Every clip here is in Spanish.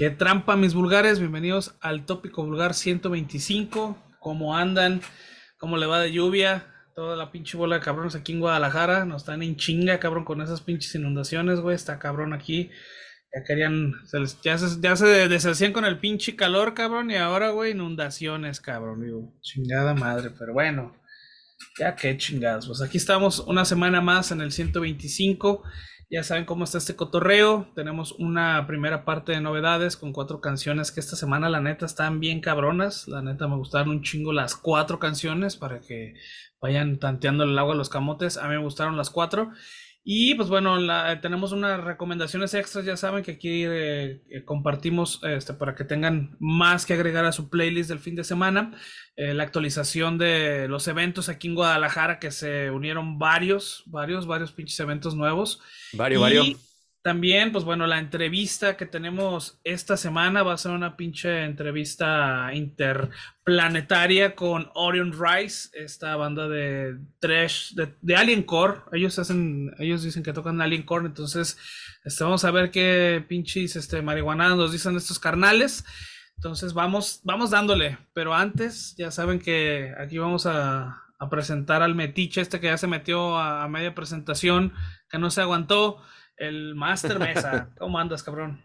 Qué trampa, mis vulgares. Bienvenidos al tópico vulgar 125. ¿Cómo andan? ¿Cómo le va de lluvia? Toda la pinche bola de cabrones aquí en Guadalajara. Nos están en chinga, cabrón, con esas pinches inundaciones, güey. Está cabrón aquí. Ya querían, ya, se, ya se deshacían con el pinche calor, cabrón. Y ahora, güey, inundaciones, cabrón. Chingada madre. Pero bueno, ya qué chingados. Pues aquí estamos una semana más en el 125. Ya saben cómo está este cotorreo. Tenemos una primera parte de novedades con cuatro canciones que esta semana la neta están bien cabronas. La neta me gustaron un chingo las cuatro canciones para que vayan tanteando el agua a los camotes. A mí me gustaron las cuatro. Y pues bueno, tenemos unas recomendaciones extras, ya saben que aquí eh, eh, compartimos este, para que tengan más que agregar a su playlist del fin de semana. Eh, la actualización de los eventos aquí en Guadalajara, que se unieron varios, varios, varios pinches eventos nuevos. Varios, varios. También, pues bueno, la entrevista que tenemos esta semana va a ser una pinche entrevista interplanetaria con Orion Rice, esta banda de trash, de, Alien Core. Ellos hacen, ellos dicen que tocan Alien Core, entonces este, vamos a ver qué pinches este, marihuana nos dicen estos carnales. Entonces vamos, vamos dándole, pero antes ya saben que aquí vamos a, presentar al metiche este que ya se metió a media presentación, que no se aguantó el Master Mesa. ¿Cómo andas, cabrón?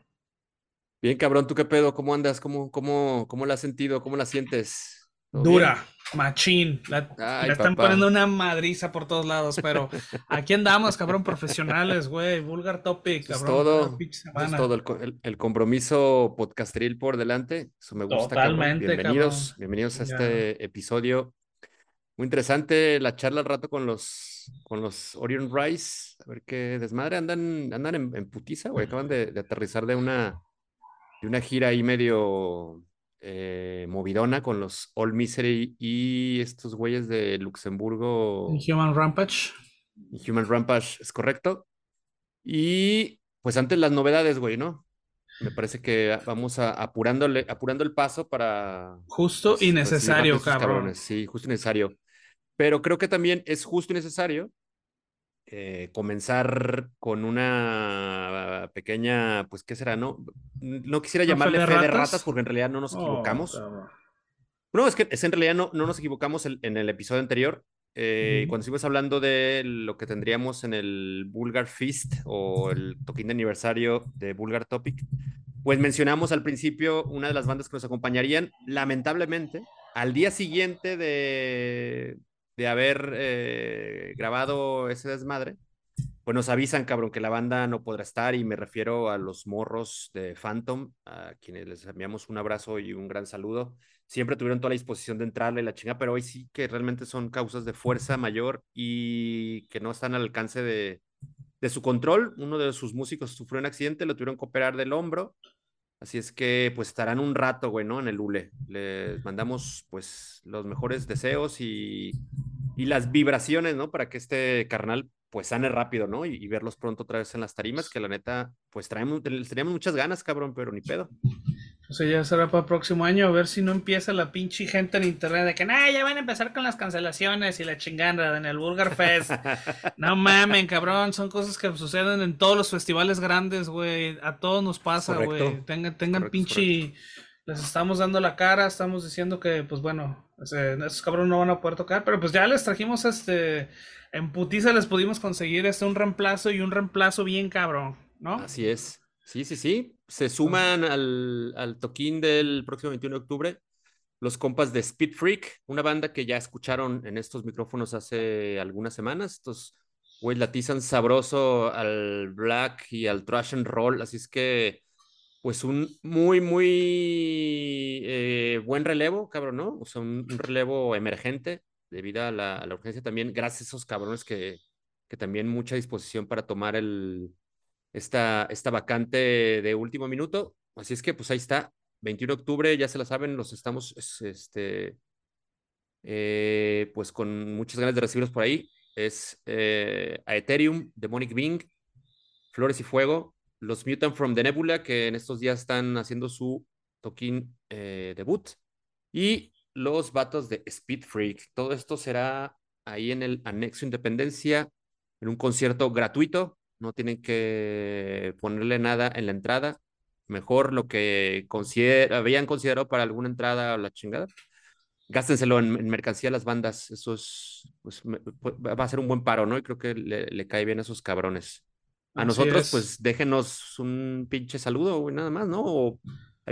Bien, cabrón, ¿tú qué pedo? ¿Cómo andas? ¿Cómo, cómo, cómo la has sentido? ¿Cómo la sientes? Dura, machín. La, están poniendo una madriza por todos lados, pero aquí andamos, cabrón, profesionales, güey. Vulgar topic, cabrón. Es todo, es todo el, compromiso podcasteril por delante. Eso me gusta, Totalmente, Bienvenidos, bienvenidos a este episodio. Muy interesante la charla al rato con los con los Orion Rice. A ver qué desmadre. Andan, andan en, putiza, güey. Acaban de, aterrizar de una, de una gira ahí medio eh, movidona con los All Misery y estos güeyes de Luxemburgo. Human Rampage. Human Rampage, es correcto. Y pues antes las novedades, güey, ¿no? Me parece que vamos a, apurándole, apurando el paso para. Justo pues, y necesario, cabrón. Sí, justo y necesario. Pero creo que también es justo y necesario eh, comenzar con una pequeña, pues, ¿qué será? No, no quisiera llamarle fe de, ratas? porque en realidad no nos oh, equivocamos. no, es que es en realidad no, no nos equivocamos en, el episodio anterior. Eh, Cuando estuvimos hablando de lo que tendríamos en el Bulgar Feast o el toquín de aniversario de Bulgar Topic, pues mencionamos al principio una de las bandas que nos acompañarían. Lamentablemente, al día siguiente de, de haber eh, grabado ese desmadre, pues nos avisan, cabrón, que la banda no podrá estar y me refiero a los morros de Phantom, a quienes les enviamos un abrazo y un gran saludo. Siempre tuvieron toda la disposición de entrarle la chinga, pero hoy sí que realmente son causas de fuerza mayor y que no están al alcance de, de su control. Uno de sus músicos sufrió un accidente, lo tuvieron que operar del hombro Así es que pues estarán un rato, güey, ¿no? En el ULE. Les mandamos pues los mejores deseos y, y las vibraciones, ¿no? Para que este carnal pues sane rápido, ¿no? Y, verlos pronto otra vez en las tarimas, que la neta, pues traemos, teníamos muchas ganas, cabrón, pero ni pedo. O sea, ya será para el próximo año, a ver si no empieza la pinche gente en internet de que, nah, ya van a empezar con las cancelaciones y la chingada en el Burger Fest. no mamen, cabrón, son cosas que suceden en todos los festivales grandes, güey. A todos nos pasa, güey. Tengan, tengan pinche... Les estamos dando la cara, estamos diciendo que, pues bueno, esos cabrones no van a poder tocar, pero pues ya les trajimos este en putiza les pudimos conseguir este un reemplazo y un reemplazo bien cabrón, ¿no? Así es. Sí, sí, sí. Se suman al, al toquín del próximo 21 de octubre los compas de Speed Freak, una banda que ya escucharon en estos micrófonos hace algunas semanas. Estos güey latizan sabroso al black y al trash and roll, así es que pues un muy, muy eh, buen relevo, cabrón, ¿no? O sea, un relevo emergente debido a la, urgencia también, gracias a esos cabrones que, que también mucha disposición para tomar el, esta, esta vacante de último minuto. Así es que pues ahí está, 21 de octubre, ya se la saben, los estamos, este, eh, pues con muchas ganas de recibirlos por ahí. Es eh, a Ethereum, Demonic Bing, Flores y Fuego, los Mutant from the Nebula, que en estos días están haciendo su toquín eh, debut, y los vatos de Speed Freak. Todo esto será ahí en el Anexo Independencia, en un concierto gratuito. No tienen que ponerle nada en la entrada. mejor lo que habían considerado para alguna entrada a la chingada. Gástenselo en, mercancía a las bandas. Eso es, pues, va a ser un buen paro, ¿no? Y creo que le, cae bien a esos cabrones. A nosotros, pues déjenos un pinche saludo, güey, nada más, ¿no? O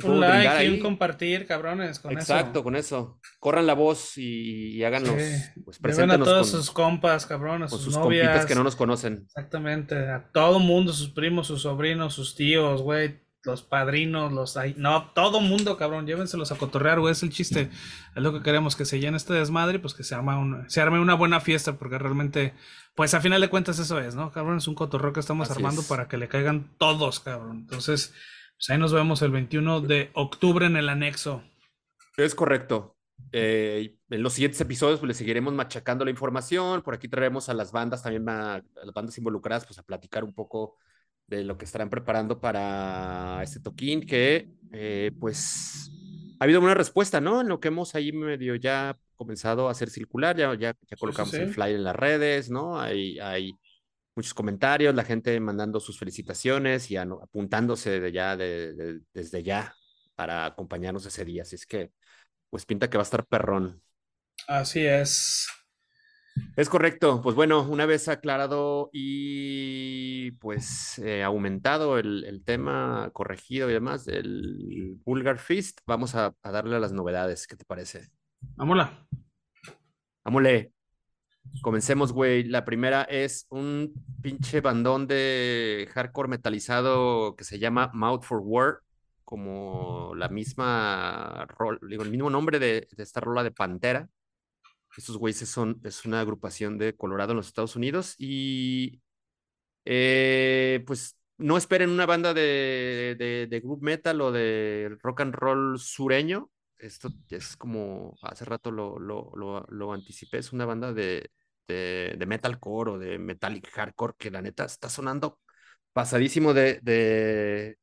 un like y un compartir, cabrones, con Exacto, con eso. Corran la voz y, háganlos. Pues a todos sus compas, cabrones, sus, sus novias. que no nos conocen. Exactamente, a todo mundo, sus primos, sus sobrinos, sus tíos, güey, los padrinos, los... No, todo mundo, cabrón, llévenselos a cotorrear, güey, es el chiste. Es lo que queremos, que se llene este desmadre, pues que se, arma se arme una buena fiesta, porque realmente, pues a final de cuentas eso es, ¿no? Cabrón, es un cotorreo que estamos armando para que le caigan todos, cabrón. Entonces... Pues ahí nos vemos el 21 de octubre en el anexo. Es correcto. Eh, en los siguientes episodios pues, le seguiremos machacando la información. Por aquí traeremos a las bandas también, a, las bandas involucradas, pues a platicar un poco de lo que estarán preparando para este toquín, que eh, pues ha habido una respuesta, ¿no? En lo que hemos ahí medio ya comenzado a hacer circular, ya, ya, colocamos el flyer en las redes, ¿no? Hay, hay muchos comentarios, la gente mandando sus felicitaciones y apuntándose de ya, de, desde ya para acompañarnos ese día. Así es que, pues pinta que va a estar perrón. Así es. Es correcto. Pues bueno, una vez aclarado y pues eh, aumentado el, tema, corregido y demás del Vulgar Fist, vamos a, a darle a las novedades. ¿Qué te parece? Vámonos. Vámonos. Comencemos, güey. La primera es un pinche bandón de hardcore metalizado que se llama Mouth for War, como la misma, digo, el mismo nombre de, esta rola de Pantera. Estos güeyes son, es una agrupación de Colorado en los Estados Unidos y eh, pues no esperen una banda de, de, de group metal o de rock and roll sureño. Esto es como hace rato lo, lo, lo, anticipé, es una banda de, de, de, metalcore o de metallic hardcore que la neta está sonando pasadísimo de, de,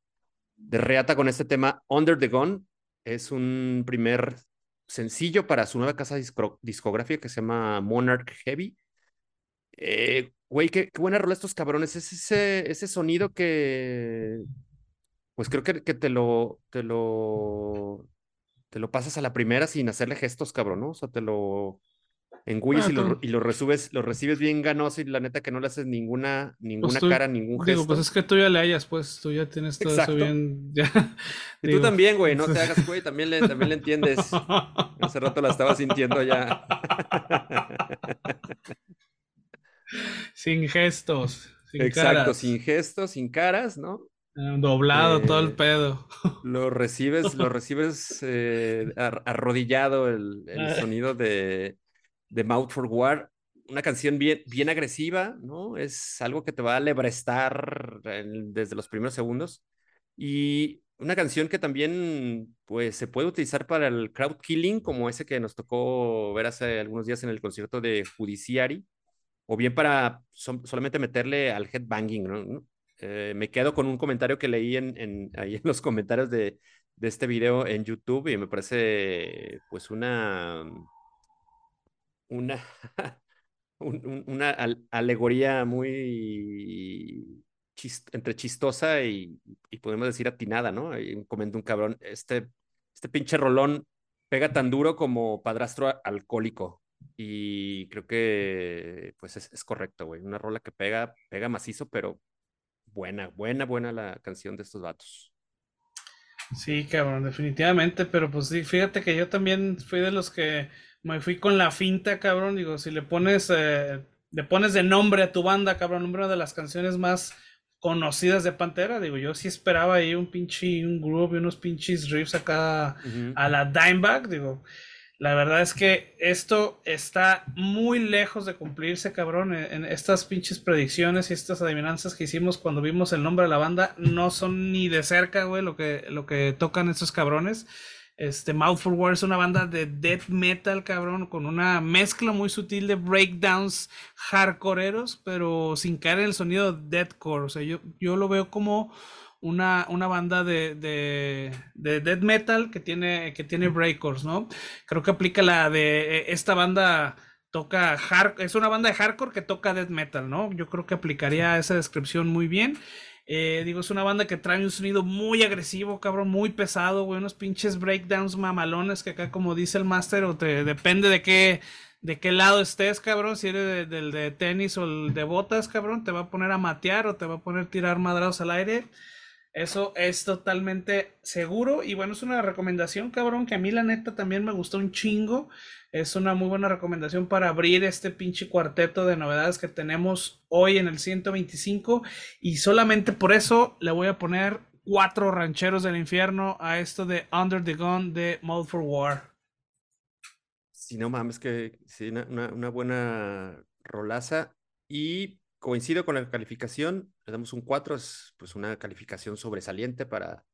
de reata con este tema. Under the Gun es un primer sencillo para su nueva casa discográfica que se llama Monarch Heavy. Eh, güey, qué, qué, buena rola estos cabrones. Es ese, ese sonido que, pues creo que, que te lo, te lo, te lo pasas a la primera sin hacerle gestos, cabrón, ¿no? O sea, te lo, engulles y, lo, y lo, recibes, lo recibes bien ganoso y la neta que no le haces ninguna, pues ninguna cara, ningún gesto. Digo, pues es que tú ya le hayas, pues tú ya tienes todo eso bien. y tú también, güey, no te hagas, güey, también le, también le entiendes. Hace rato la estaba sintiendo ya. sin gestos. Sin Exacto, sin gestos, sin caras, ¿no? Eh, doblado todo el eh, pedo. Lo recibes, lo recibes eh, arrodillado el, el sonido de, de Mouth for War, una canción bien, bien agresiva, ¿no? Es algo que te va a lebrestar desde los primeros segundos. Y una canción que también pues, se puede utilizar para el crowd killing, como ese que nos tocó ver hace algunos días en el concierto de Judiciary, o bien para solamente meterle al headbanging, ¿no? Eh, me quedo con un comentario que leí en, ahí en los comentarios de, este video en YouTube y me parece pues una una, una alegoría muy entre chistosa y, podemos decir atinada, ¿no? Y un cabrón, este, este pinche rolón pega tan duro como padrastro alcohólico. Y creo que pues es, es correcto, güey. Una rola que pega, pega macizo, pero buena, buena, buena la canción de estos vatos. Sí, cabrón, definitivamente, pero pues sí, fíjate que yo también fui de los que me fui con la finta, cabrón. Digo, si le pones, eh, le pones de nombre a tu banda, cabrón, una de las canciones más conocidas de Pantera, digo, yo sí esperaba ahí un pinche, un groove y unos pinches riffs acá a la Dimebag, digo. La verdad es que esto está muy lejos de cumplirse, cabrón. En, estas pinches predicciones y estas adivinanzas que hicimos cuando vimos el nombre de la banda no son ni de cerca, güey, lo que, lo que tocan estos cabrones. Este, Mouthful War es una banda de death metal, cabrón, con una mezcla muy sutil de breakdowns hardcoreeros, pero sin caer en el sonido deathcore. O sea, yo, yo lo veo como una, una banda de, de, de, death metal que tiene, que tiene breakers, ¿no? Creo que aplica la de e, esta banda toca hard, es una banda de hardcore que toca death metal, ¿no? Yo creo que aplicaría esa descripción muy bien. Eh, digo, es una banda que trae un sonido muy agresivo, cabrón, muy pesado, güey, unos pinches breakdowns mamalones que acá, como dice el máster, o te depende de qué, de qué lado estés, cabrón, si eres del de, tenis o el de botas, cabrón, te va a poner a matear o te va a poner a tirar madrados al aire. Eso es totalmente seguro. Y bueno, es una recomendación, cabrón, que a mí la neta también me gustó un chingo. Es una muy buena recomendación para abrir este pinche cuarteto de novedades que tenemos hoy en el 125. Y solamente por eso le voy a poner cuatro rancheros del infierno a esto de Under the Gun de Mode for War. Si no mames, que sí, una, buena rolaza. Y coincido con la calificación, le damos un 4, es pues una calificación sobresaliente para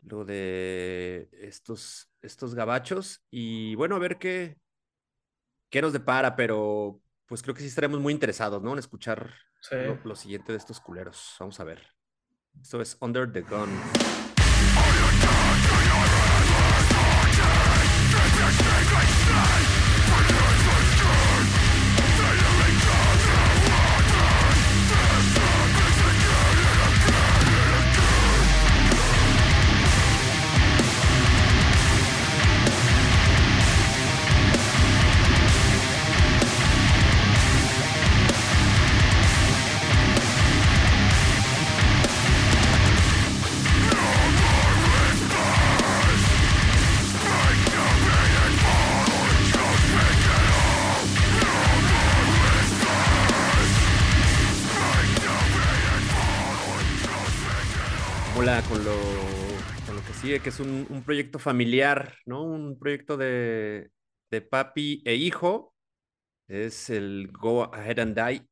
lo de estos, estos gabachos. Y bueno, a ver qué, qué nos depara, pero pues creo que sí estaremos muy interesados, ¿no? En escuchar lo, lo, siguiente de estos culeros. Vamos a ver. Esto es Under the Gun. Que es un, proyecto familiar, ¿no? Un proyecto de, de, papi e hijo. Es el Go Ahead and Die.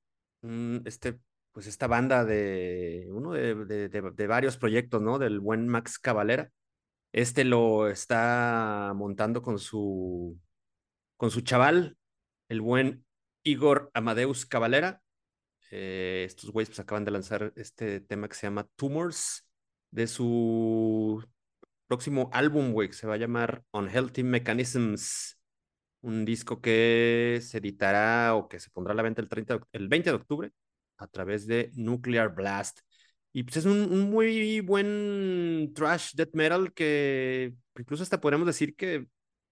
este, pues esta banda de uno de, de, de, varios proyectos, ¿no? Del buen Max Cavalera. Este lo está montando con su, con su chaval, el buen Igor Amadeus Cavalera. Eh, estos güeyes pues acaban de lanzar este tema que se llama Tumors de su próximo álbum, güey, que se va a llamar Unhealthy Mechanisms. Un disco que se editará o que se pondrá a la venta el, 30, el 20 de octubre a través de Nuclear Blast. Y pues es un, muy buen trash death metal que incluso hasta podemos decir que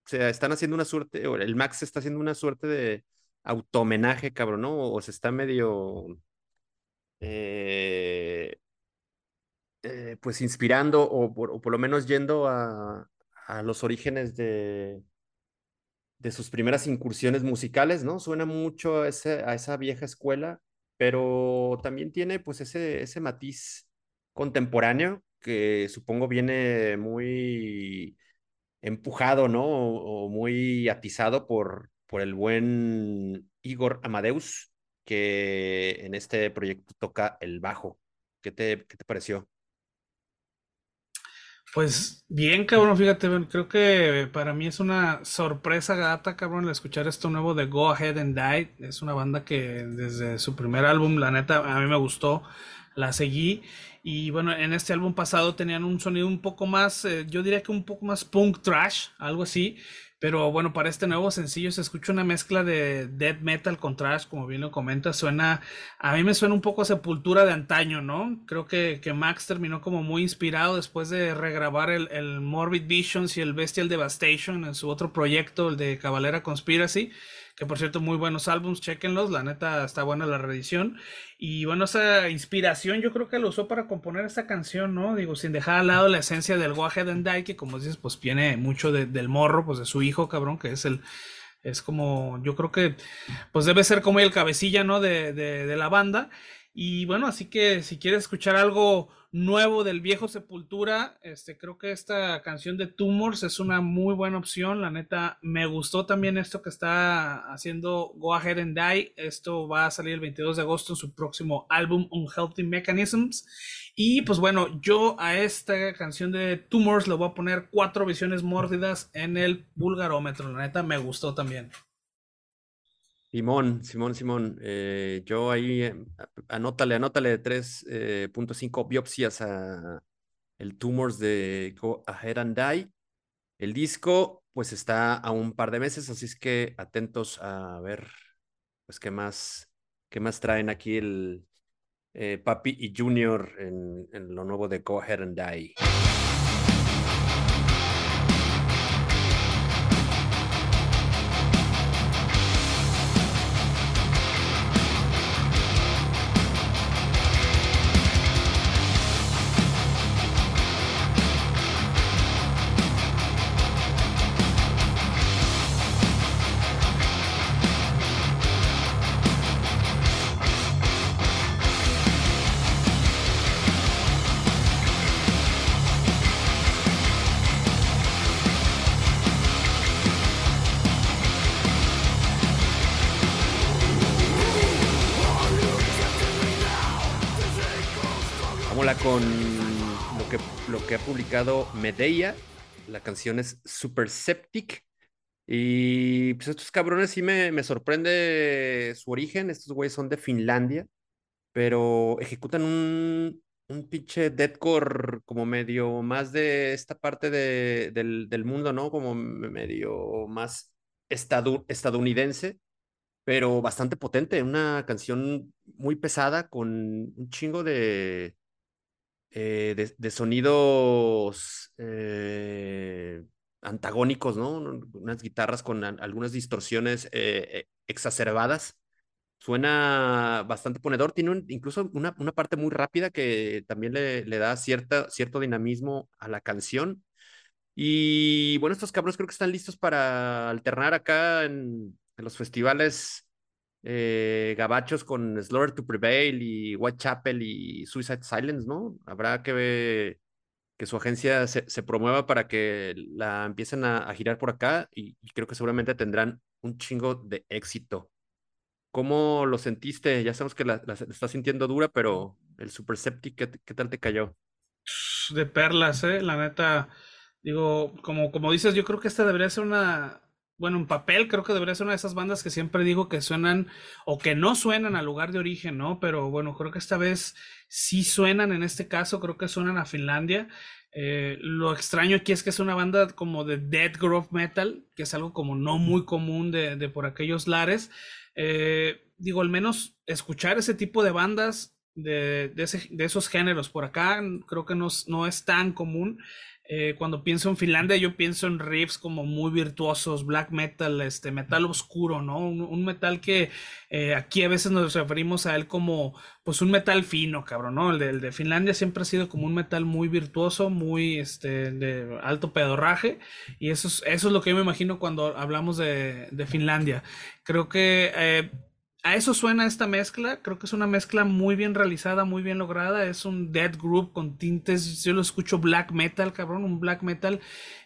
se están haciendo una suerte, o el Max está haciendo una suerte de automenaje, cabrón, ¿no? O se está medio eh, eh, pues inspirando o por, lo menos yendo a, los orígenes de, de sus primeras incursiones musicales, ¿no? Suena mucho a, a esa vieja escuela, pero también tiene pues ese, ese matiz contemporáneo que supongo viene muy empujado, ¿no? O, muy atizado por, por el buen Igor Amadeus, que en este proyecto toca el bajo. ¿Qué te, qué te pareció? Pues bien, cabrón, fíjate, creo que para mí es una sorpresa gata, cabrón, el escuchar esto nuevo de Go Ahead and Die. Es una banda que desde su primer álbum, la neta, a mí me gustó, la seguí. Y bueno, en este álbum pasado tenían un sonido un poco más, eh, yo diría que un poco más punk trash, algo así. Pero bueno, para este nuevo sencillo se escucha una mezcla de death metal con trash, como bien lo comenta. Suena, a mí me suena un poco a sepultura de antaño, ¿no? Creo que, que Max terminó como muy inspirado después de regrabar el, el, Morbid Visions y el Bestial Devastation en su otro proyecto, el de Cavalera Conspiracy que por cierto, muy buenos álbums, chequenlos, la neta está buena la reedición. Y bueno, esa inspiración yo creo que lo usó para componer esta canción, ¿no? Digo, sin dejar al lado la esencia del Go Ahead que como dices, pues viene mucho del morro, pues de su hijo, cabrón, que es el, es como, yo creo que, pues debe ser como el cabecilla, ¿no? De, de, de la banda. Y bueno, así que si quieres escuchar algo nuevo del viejo Sepultura, este, creo que esta canción de Tumors es una muy buena opción. La neta, me gustó también esto que está haciendo Go Ahead and Die. Esto va a salir el 22 de agosto en su próximo álbum Unhealthy Mechanisms. Y pues bueno, yo a esta canción de Tumors le voy a poner cuatro visiones mórdidas en el vulgarómetro. La neta, me gustó también. Simón, Simón, Simón, eh, yo ahí eh, anótale, anótale 3.5 eh, biopsias a el Tumors de Go Ahead and Die. El disco pues está a un par de meses, así es que atentos a ver pues qué más, qué más traen aquí el, eh, Papi y Junior en, en lo nuevo de Go Ahead and Die. Que, ha publicado Medea. La canción es Super Septic. Y pues estos cabrones sí me, me sorprende su origen. Estos güeyes son de Finlandia, pero ejecutan un, un pinche deathcore como medio más de esta parte de, del, del, mundo, ¿no? Como medio más estadounidense, pero bastante potente. Una canción muy pesada con un chingo de, eh, de, sonidos eh, antagónicos, ¿no? Unas guitarras con algunas distorsiones eh, exacerbadas. Suena bastante ponedor, tiene incluso una, una, parte muy rápida que también le, le da cierta, cierto dinamismo a la canción. Y bueno, estos cabros creo que están listos para alternar acá en, en los festivales eh, gabachos con Slaughter to Prevail y Whitechapel y Suicide Silence, ¿no? Habrá que ver que su agencia se, promueva para que la empiecen a, girar por acá y, creo que seguramente tendrán un chingo de éxito. ¿Cómo lo sentiste? Ya sabemos que la, estás sintiendo dura, pero el Super Septic, ¿qué, ¿qué, tal te cayó? De perlas, ¿eh? La neta, digo, como, como dices, yo creo que esta debería ser una, bueno, en papel creo que debería ser una de esas bandas que siempre digo que suenan o que no suenan al lugar de origen, ¿no? Pero bueno, creo que esta vez sí suenan, en este caso creo que suenan a Finlandia. Eh, lo extraño aquí es que es una banda como de dead grove metal, que es algo como no muy común de, por aquellos lares. Eh, digo, al menos escuchar ese tipo de bandas de, esos géneros por acá creo que no es tan común. Eh, cuando pienso en Finlandia, yo pienso en riffs como muy virtuosos, black metal, este metal oscuro, ¿no? Un, metal que eh, aquí a veces nos referimos a él como, pues, un metal fino, cabrón, ¿no? El de, el de, Finlandia siempre ha sido como un metal muy virtuoso, muy, este, de alto pedorraje, y eso es, eso es lo que yo me imagino cuando hablamos de, de Finlandia. Creo que eh, a eso suena esta mezcla. Creo que es una mezcla muy bien realizada, muy bien lograda. Es un dead group con tintes. Yo lo escucho black metal, cabrón, un black metal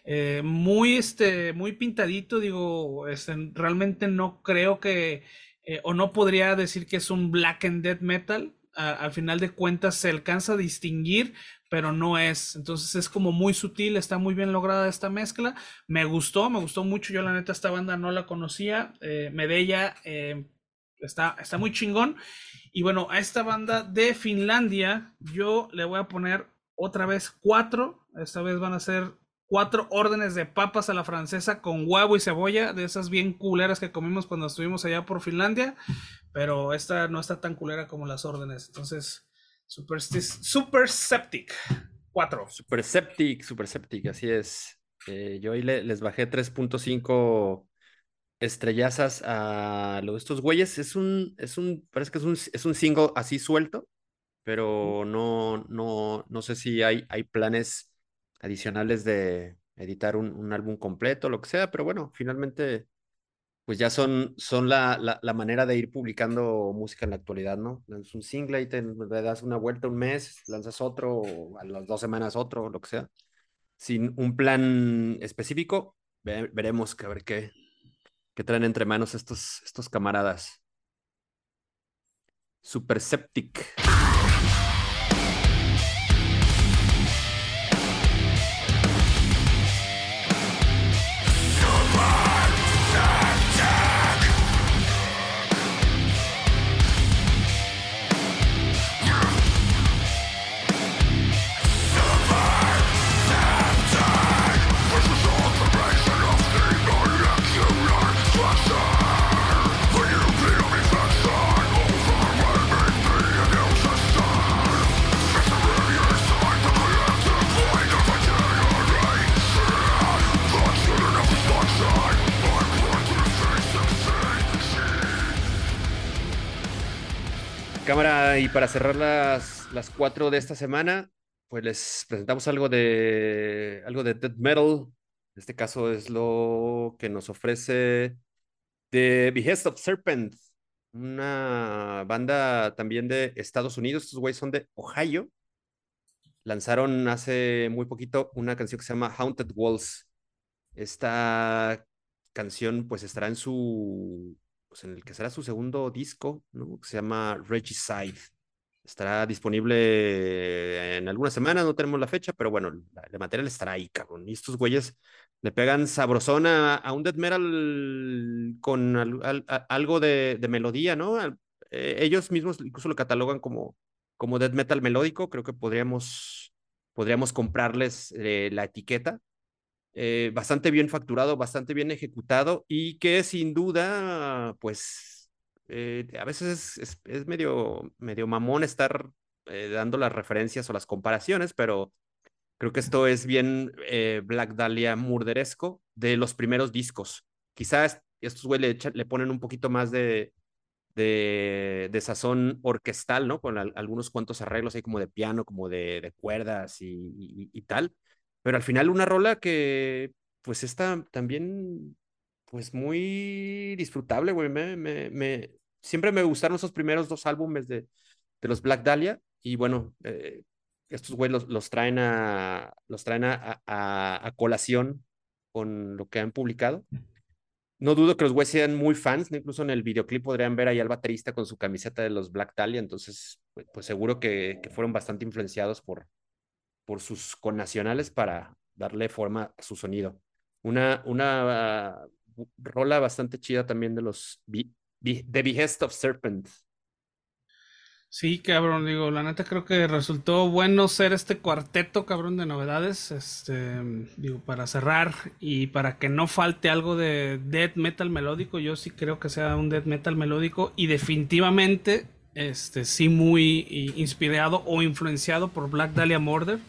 eh, muy, este, muy pintadito. Digo, este, realmente no creo que, eh, o no podría decir que es un black and dead metal. Al final de cuentas se alcanza a distinguir, pero no es. Entonces es como muy sutil, está muy bien lograda esta mezcla. Me gustó, me gustó mucho. Yo la neta esta banda no la conocía. Eh, Medella eh, Está, está muy chingón. Y bueno, a esta banda de Finlandia, yo le voy a poner otra vez cuatro. Esta vez van a ser cuatro órdenes de papas a la francesa con huevo y cebolla, de esas bien culeras que comimos cuando estuvimos allá por Finlandia. Pero esta no está tan culera como las órdenes. Entonces, Super, super Septic. Cuatro. Super Septic, Super Septic, así es. Eh, yo ahí le, les bajé 3.5 estrellazas a lo de estos güeyes. Es un, es un, parece que es un, es un single así suelto, pero no, no, no sé si hay, hay planes adicionales de editar un, un álbum completo, lo que sea, pero bueno, finalmente, pues ya son, son la, la, la, manera de ir publicando música en la actualidad, ¿no? Lanzas un single y te le das una vuelta un mes, lanzas otro, a las dos semanas otro, lo que sea. Sin un plan específico, ve, veremos que a ver qué, que traen entre manos estos, estos camaradas. Super Y para cerrar las, las cuatro de esta semana, pues les presentamos algo de algo de death metal. En este caso es lo que nos ofrece The Behest of Serpent, una banda también de Estados Unidos. Estos güeyes son de Ohio. Lanzaron hace muy poquito una canción que se llama Haunted Walls. Esta canción pues estará en su pues en el que será su segundo disco. Que se llama Regicide. Estará disponible en algunas semanas, no tenemos la fecha, pero bueno, el material estará ahí, cabrón. Y estos güeyes le pegan sabrosona a, un death metal con algo de, melodía, ¿no? Eh, ellos mismos incluso lo catalogan como, como death metal melódico. Creo que podríamos, podríamos comprarles eh, la etiqueta. Eh, bastante bien facturado, bastante bien ejecutado y que sin duda, pues eh, a veces es, medio, medio mamón estar eh, dando las referencias o las comparaciones, pero creo que esto es bien Black Dahlia murderesco de los primeros discos. Quizás estos güey le, ponen un poquito más de, de, sazón orquestal, ¿no? Con algunos cuantos arreglos ahí como de piano, como de, de cuerdas y, tal. Pero al final una rola que pues está también pues muy disfrutable, güey. Me, me, siempre me gustaron esos primeros dos álbumes de, de los Black Dahlia. Y bueno, eh, estos güey los, traen, a, los traen a, a, colación con lo que han publicado. No dudo que los güeyes sean muy fans, incluso en el videoclip podrían ver ahí al baterista con su camiseta de los Black Dahlia, entonces pues, pues seguro que, que, fueron bastante influenciados por, por sus connacionales para darle forma a su sonido. Una, una rola bastante chida también de los The Behest of Serpent. Sí, cabrón, digo, la neta creo que resultó bueno ser este cuarteto, cabrón, de novedades, este, digo, para cerrar y para que no falte algo de death metal melódico, yo sí creo que sea un death metal melódico y definitivamente, este, sí muy inspirado o influenciado por Black Dahlia Murder.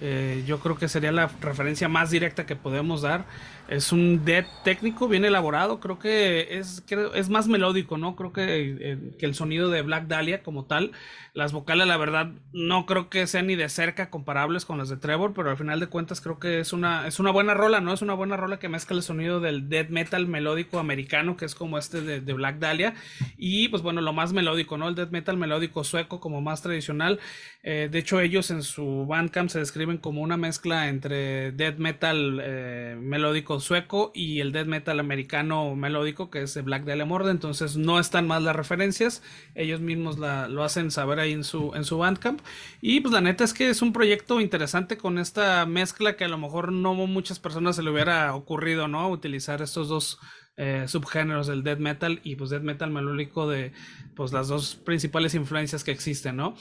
Eh, yo creo que sería la referencia más directa que podemos dar. Es un dead técnico, bien elaborado. Creo que es, es más melódico, ¿no? Creo que, eh, que, el sonido de Black Dahlia como tal. Las vocales, la verdad, no creo que sean ni de cerca comparables con las de Trevor, pero al final de cuentas creo que es una, es una buena rola, ¿no? Es una buena rola que mezcla el sonido del dead metal melódico americano, que es como este de, Black Dahlia. Y pues bueno, lo más melódico, ¿no? El dead metal melódico sueco como más tradicional. Eh, de hecho, ellos en su Bandcamp se describen como una mezcla entre death metal eh, melódico sueco y el death metal americano melódico que es Black Dahlia Morde. Entonces no están más las referencias, ellos mismos lo hacen saber ahí en su, en su Bandcamp. Y pues la neta es que es un proyecto interesante con esta mezcla que a lo mejor no muchas personas se le hubiera ocurrido, ¿no? Utilizar estos dos eh, subgéneros del death metal y pues death metal melódico de pues las dos principales influencias que existen, ¿no?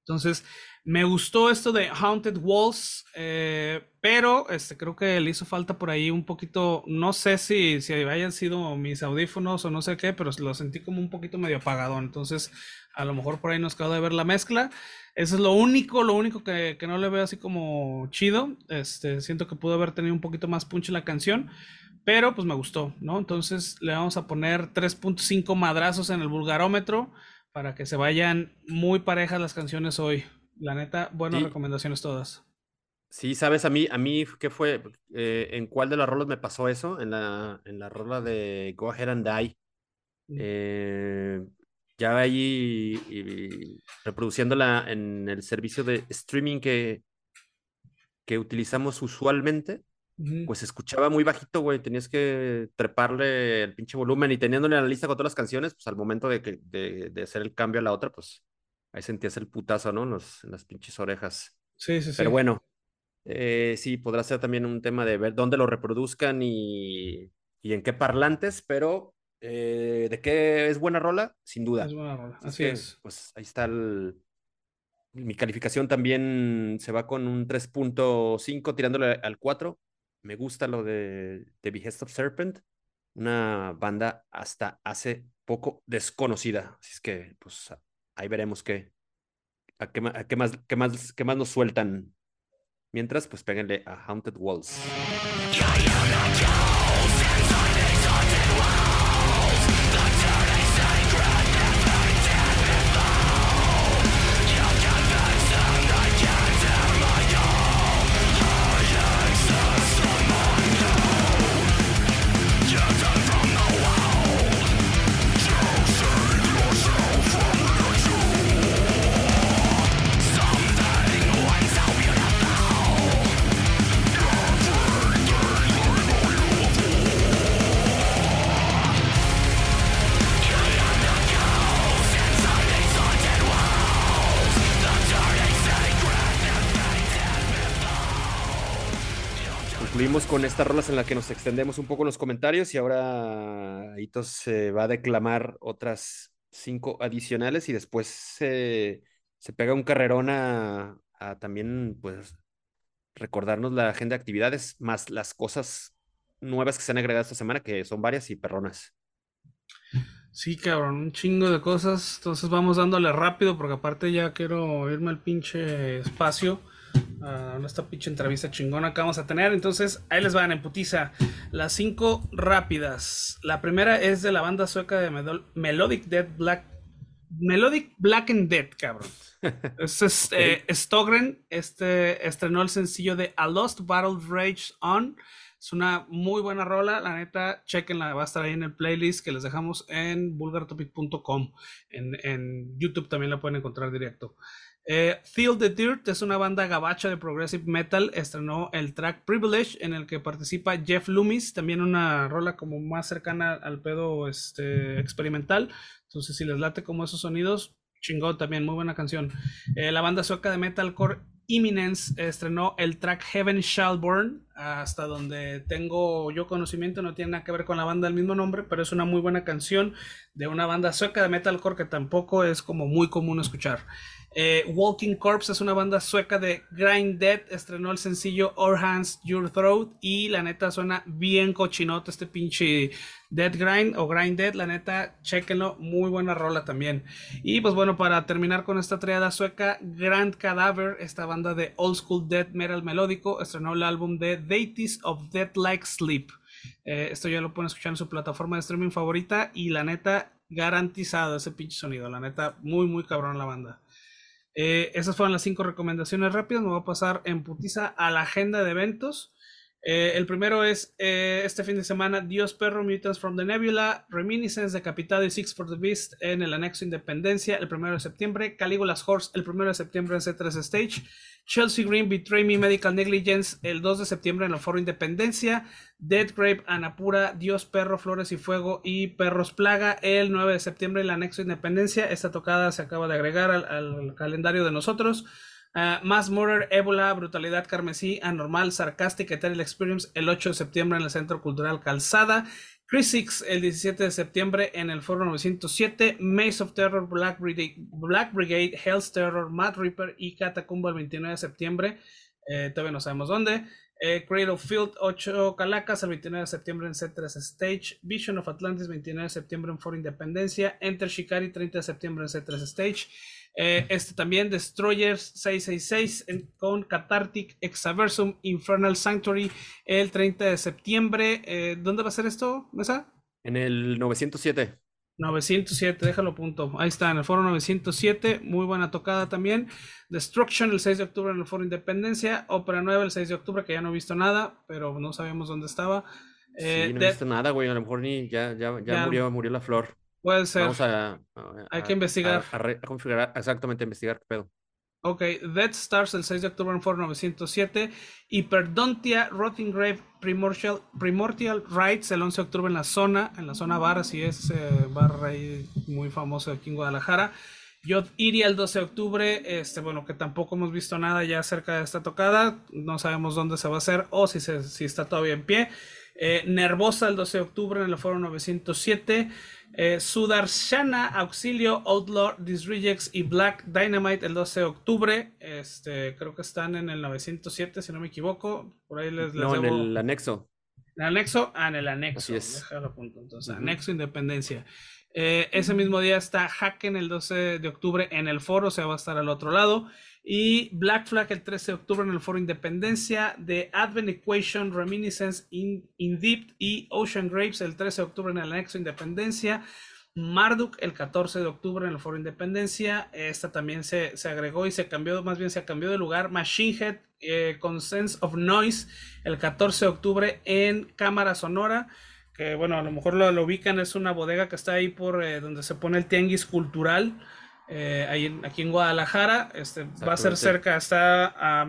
Entonces, me gustó esto de Haunted Walls, eh, pero este, creo que le hizo falta por ahí un poquito, no sé si, si hayan sido mis audífonos o no sé qué, pero lo sentí como un poquito medio apagado. Entonces, a lo mejor por ahí nos quedó de ver la mezcla. Eso es lo único, lo único que, que no le veo así como chido. Este, siento que pudo haber tenido un poquito más punch la canción, pero pues me gustó, ¿no? Entonces le vamos a poner 3.5 madrazos en el vulgarómetro para que se vayan muy parejas las canciones hoy. La neta, buenas recomendaciones todas. Sí, sabes, a mí, a mí, ¿qué fue? Eh, ¿En cuál de las rolas me pasó eso? En la, en la rola de Go Ahead and Die. Mm. Eh, ya ahí reproduciéndola en el servicio de streaming que, que utilizamos usualmente, pues escuchaba muy bajito, güey. Tenías que treparle el pinche volumen y teniéndole la lista con todas las canciones, pues al momento de, que, de, de hacer el cambio a la otra, pues Ahí sentías el putazo, ¿no? en las pinches orejas. Sí, sí, sí. Pero bueno, eh, sí, podrá ser también un tema de ver dónde lo reproduzcan y, y en qué parlantes, pero eh, de qué es buena rola, sin duda. Es buena rola, así es. Pues ahí está el, mi calificación también se va con un 3.5 tirándole al 4. Me gusta lo de The Behest of Serpent, una banda hasta hace poco desconocida. Así es que, pues, ahí veremos qué, a qué, más, qué, más, qué más nos sueltan. Mientras, pues péguenle a Haunted Walls. Con estas rolas en las que nos extendemos un poco los comentarios y ahora Aitos se va a declamar otras cinco adicionales y después se, se pega un carrerón a, a, también pues recordarnos la agenda de actividades más las cosas nuevas que se han agregado esta semana que son varias y perronas. Sí, cabrón, un chingo de cosas. Entonces vamos dándole rápido porque aparte ya quiero irme al pinche espacio a esta pinche entrevista chingona que vamos a tener. Entonces ahí les van en putiza. Las cinco rápidas. La primera es de la banda sueca de Melodic Dead Black. Melodic Black and Dead, cabrón. es este, Stogren este, estrenó el sencillo de A Lost Battle Rage On. Es una muy buena rola, la neta, chequenla, va a estar ahí en el playlist que les dejamos en vulgartopic.com. En, en YouTube también la pueden encontrar directo. Eh, the Dirt es una banda gabacha de progressive metal. Estrenó el track Privilege en el que participa Jeff Loomis, también una rola como más cercana al pedo este, experimental. Entonces, si les late como esos sonidos, chingón también, muy buena canción. Eh, la banda sueca de metalcore Imminence estrenó el track Heaven Shall Burn, hasta donde tengo yo conocimiento, no tiene nada que ver con la banda del mismo nombre, pero es una muy buena canción de una banda sueca de metalcore que tampoco es como muy común escuchar. Eh, Walking Corpse es una banda sueca de Grind Dead, estrenó el sencillo Our Hands, Your Throat y la neta suena bien cochinote este pinche Dead Grind o Grind Dead, la neta, chequenlo, muy buena rola también. Y pues bueno, para terminar con esta triada sueca, Grand Cadaver, esta banda de old school death metal melódico, estrenó el álbum de Deities of Dead Like Sleep. Eh, esto ya lo pueden escuchar en su plataforma de streaming favorita y la neta, garantizado ese pinche sonido, la neta, muy, muy cabrón la banda. Eh, esas fueron las cinco recomendaciones rápidas. Me voy a pasar en putiza a la agenda de eventos. Eh, el primero es eh, este fin de semana Dios Perro Mutants from the Nebula, Reminiscence Decapitado y Six for the Beast en el anexo Independencia el primero de septiembre, Calígulas Horse el primero de septiembre en C3 Stage, Chelsea Green Betray Me Medical Negligence el 2 de septiembre en el Foro Independencia, Dead Grape Anapura, Dios Perro Flores y Fuego y Perros Plaga el 9 de septiembre en el anexo Independencia. Esta tocada se acaba de agregar al calendario de nosotros. Uh, Mass Murder, Ébola, Brutalidad Carmesí, Anormal, Sarcastic, Ethereal Experience el 8 de septiembre en el Centro Cultural Calzada. Chris el 17 de septiembre en el Foro 907. Maze of Terror, Black Brigade, Black Hell's Terror, Mad Reaper y Catacumba el 29 de septiembre. Eh, todavía no sabemos dónde. Eh, Cradle Field 8 Calacas el 29 de septiembre en C3 Stage. Vision of Atlantis 29 de septiembre en Foro Independencia. Enter Shikari 30 de septiembre en C3 Stage. Eh, este también, Destroyers 666 con Cathartic Exaversum Infernal Sanctuary el 30 de septiembre. Eh, ¿Dónde va a ser esto, Mesa? En el 907. 907, déjalo punto. Ahí está, en el foro 907, muy buena tocada también. Destruction el 6 de octubre en el foro Independencia. Ópera 9 el 6 de octubre, que ya no he visto nada, pero no sabemos dónde estaba. Eh, no he visto nada, güey. A lo mejor ni ya, ya, ya, murió, murió la flor. Puede ser. Vamos a. Hay que investigar. A, configurar, exactamente, investigar qué pedo. Ok, Dead Stars el 6 de octubre en Foro 907. Hyperdontia, Rotting Grave, Primordial, Primordial Rights el 11 de octubre en la zona, en la zona bar, así es, eh, bar ahí muy famoso aquí en Guadalajara. Yo iría el 12 de octubre, este, bueno, que tampoco hemos visto nada ya acerca de esta tocada, no sabemos dónde se va a hacer o si, se, si está todavía en pie. Eh, Nervosa el 12 de octubre en el Foro 907. Eh, Sudarshana, Auxilio, Outlaw, Disrejects y Black Dynamite el 12 de octubre. Este, creo que están en el 907, si no me equivoco. Por ahí les, No, en el anexo. ¿En el anexo? Ah, en el anexo. Déjalo punto. Entonces, anexo Independencia. Eh, ese mismo día está Hacken el 12 de octubre en el foro, o sea, va a estar al otro lado. Y Black Flag el 13 de octubre en el Foro Independencia, de Advent Equation, Reminiscence in, in Deep y Ocean Grapes el 13 de octubre en el Anexo Independencia. Marduk el 14 de octubre en el Foro Independencia. Esta también se, agregó y se cambió, más bien se cambió de lugar. Machine Head eh, con Sense of Noise el 14 de octubre en Cámara Sonora. Que bueno, a lo mejor lo, ubican, es una bodega que está ahí por eh, donde se pone el tianguis cultural. Eh, ahí, aquí en Guadalajara. Este, va a ser cerca, está a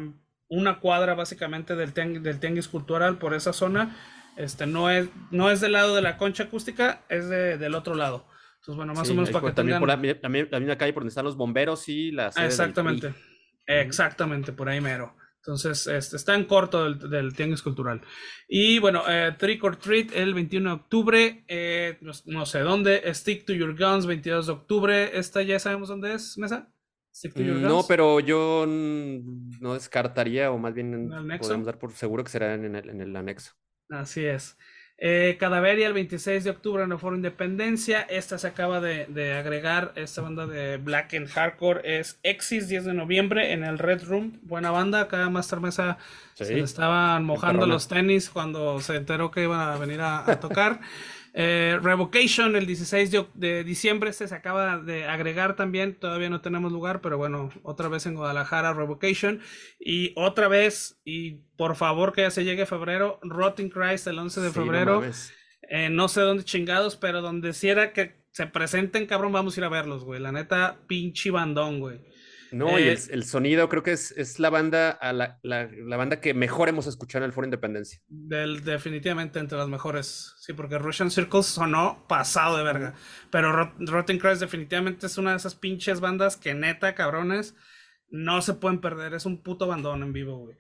una cuadra básicamente del, del tianguis cultural por esa zona. Este, no, es, no es del lado de la concha acústica, es del otro lado. Entonces, bueno, más o menos para que también Por la, la misma calle por donde están los bomberos y las... Exactamente, exactamente, por ahí mero. Entonces, este, está en corto del, del Tianguis Cultural. Y bueno, eh, Trick or Treat el 21 de octubre, eh, no, sé dónde, Stick to Your Guns 22 de octubre, esta ya sabemos dónde es, Mesa. Stick to your no, pero yo no descartaría, o más bien podemos dar por seguro que será en el, en el anexo. Así es. Eh, Cadaveria el 26 de octubre en el Foro Independencia. Esta se acaba de, agregar. Esta banda de Black and Hardcore es Exis 10 de noviembre en el Red Room. Buena banda. Acá Master Mesa se le estaban mojando los tenis cuando se enteró que iban a venir a tocar. Eh, Revocation el 16 de, diciembre este se acaba de agregar también, todavía no tenemos lugar, pero bueno, otra vez en Guadalajara Revocation. Y otra vez, y por favor que ya se llegue febrero, Rotting Christ el 11 de febrero, eh, no, sé dónde chingados, pero donde quiera que se presenten, cabrón, vamos a ir a verlos, güey, la neta, pinche bandón, güey. No, y eh, el, sonido creo que es, es la banda a la, la, la, banda que mejor hemos escuchado en el Foro Independencia. Del, definitivamente entre las mejores. Sí, porque Russian Circles sonó pasado de verga. Pero Rotten Christ definitivamente es una de esas pinches bandas que neta, cabrones, no se pueden perder. Es un puto abandono en vivo, güey.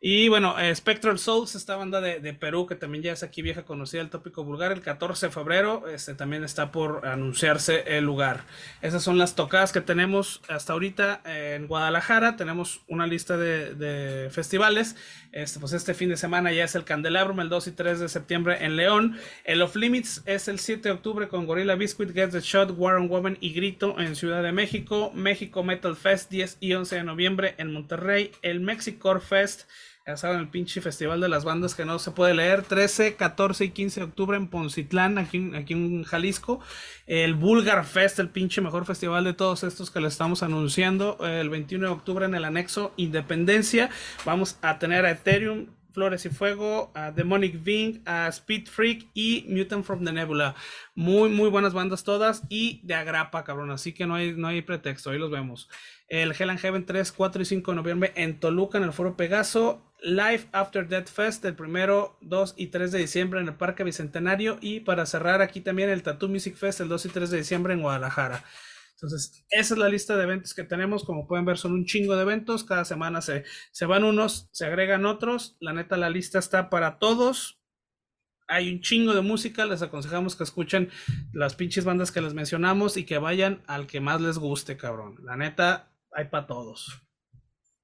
Y bueno, eh, Spectral Souls, esta banda de, Perú que también ya es aquí vieja conocida el tópico vulgar, el 14 de febrero este, también está por anunciarse el lugar. Esas son las tocadas que tenemos hasta ahorita en Guadalajara. Tenemos una lista de, festivales. Este, pues este fin de semana ya es el Candelabrum, el 2 y 3 de septiembre en León. El Off Limits es el 7 de octubre con Gorilla Biscuit, Get the Shot, Warren Woman y Grito en Ciudad de México. México Metal Fest 10 y 11 de noviembre en Monterrey. El Mexicore Fest ya saben, el pinche festival de las bandas que no se puede leer. 13, 14 y 15 de octubre en Poncitlán, aquí, aquí en Jalisco. El Bulgar Fest, el pinche mejor festival de todos estos que le estamos anunciando. El 21 de octubre en el anexo Independencia. Vamos a tener a Ethereum, Flores y Fuego, a Demonic Ving, a Speed Freak y Mutant from the Nebula. Muy, muy buenas bandas todas y de agrapa, cabrón. Así que no hay, no hay pretexto, ahí los vemos. El Hell and Heaven 3, 4 y 5 de noviembre en Toluca, en el Foro Pegaso. Live After Death Fest el primero, 2 y 3 de diciembre en el Parque Bicentenario y para cerrar aquí también el Tattoo Music Fest el 2 y 3 de diciembre en Guadalajara. Entonces, esa es la lista de eventos que tenemos. Como pueden ver, son un chingo de eventos. Cada semana se, se van unos, se agregan otros. La neta, la lista está para todos. Hay un chingo de música. Les aconsejamos que escuchen las pinches bandas que les mencionamos y que vayan al que más les guste, cabrón. La neta, hay para todos.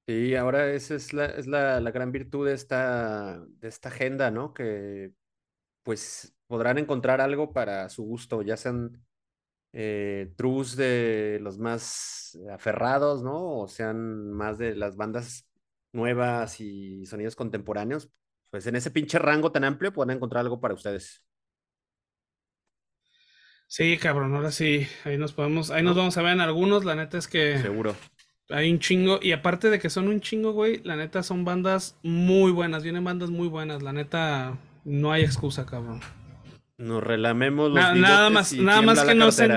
Y ahora esa es la, es la, la, gran virtud de esta, de esta agenda, ¿no? Que pues podrán encontrar algo para su gusto, ya sean eh, trus de los más aferrados, ¿no? O sean más de las bandas nuevas y sonidos contemporáneos. Pues en ese pinche rango tan amplio pueden encontrar algo para ustedes. Sí, cabrón, ahora sí, ahí nos podemos, ahí nos vamos a ver en algunos, la neta es que... Seguro. Hay un chingo, y aparte de que son un chingo, güey, la neta son bandas muy buenas, vienen bandas muy buenas, la neta no hay excusa, cabrón. Nos relamemos los nada más, nada más que no se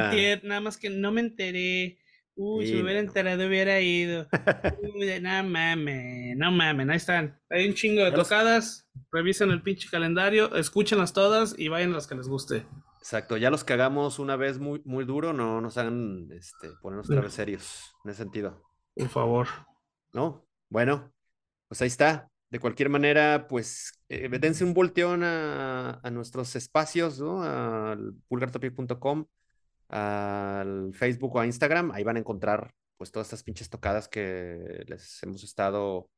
nada más que no me enteré. Uy, si me hubiera enterado hubiera ido. Uy, no mames, no mames, ahí están. Hay un chingo de tocadas, revisen el pinche calendario, escúchenlas todas y vayan las que les guste. Exacto, ya los que hagamos una vez muy, muy duro, no nos hagan este, ponernos otra vez serios en ese sentido. Por favor. ¿No? Bueno, pues ahí está. De cualquier manera, pues eh, dense un volteón a, nuestros espacios, ¿no? Al pulgartopic.com, al Facebook o a Instagram. Ahí van a encontrar pues todas estas pinches tocadas que les hemos estado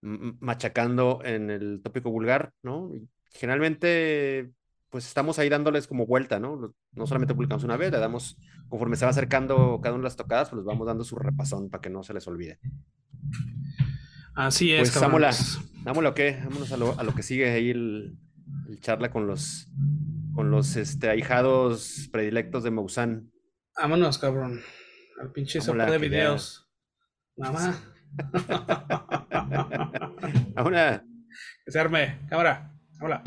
machacando en el tópico vulgar, ¿no? generalmente pues estamos ahí dándoles como vuelta, ¿no? No solamente publicamos una vez, le damos, conforme se va acercando cada una de las tocadas, pues les vamos dando su repasón para que no se les olvide. Así es. Pues vámonos, vámonos, ¿qué? Vámonos a lo, a lo que sigue ahí el, charla con los, con los este, ahijados predilectos de Maussan. Vámonos, cabrón. Al pinche sopa de videos. Mamá. Vámonos. Que se arme. Cámara. Hola.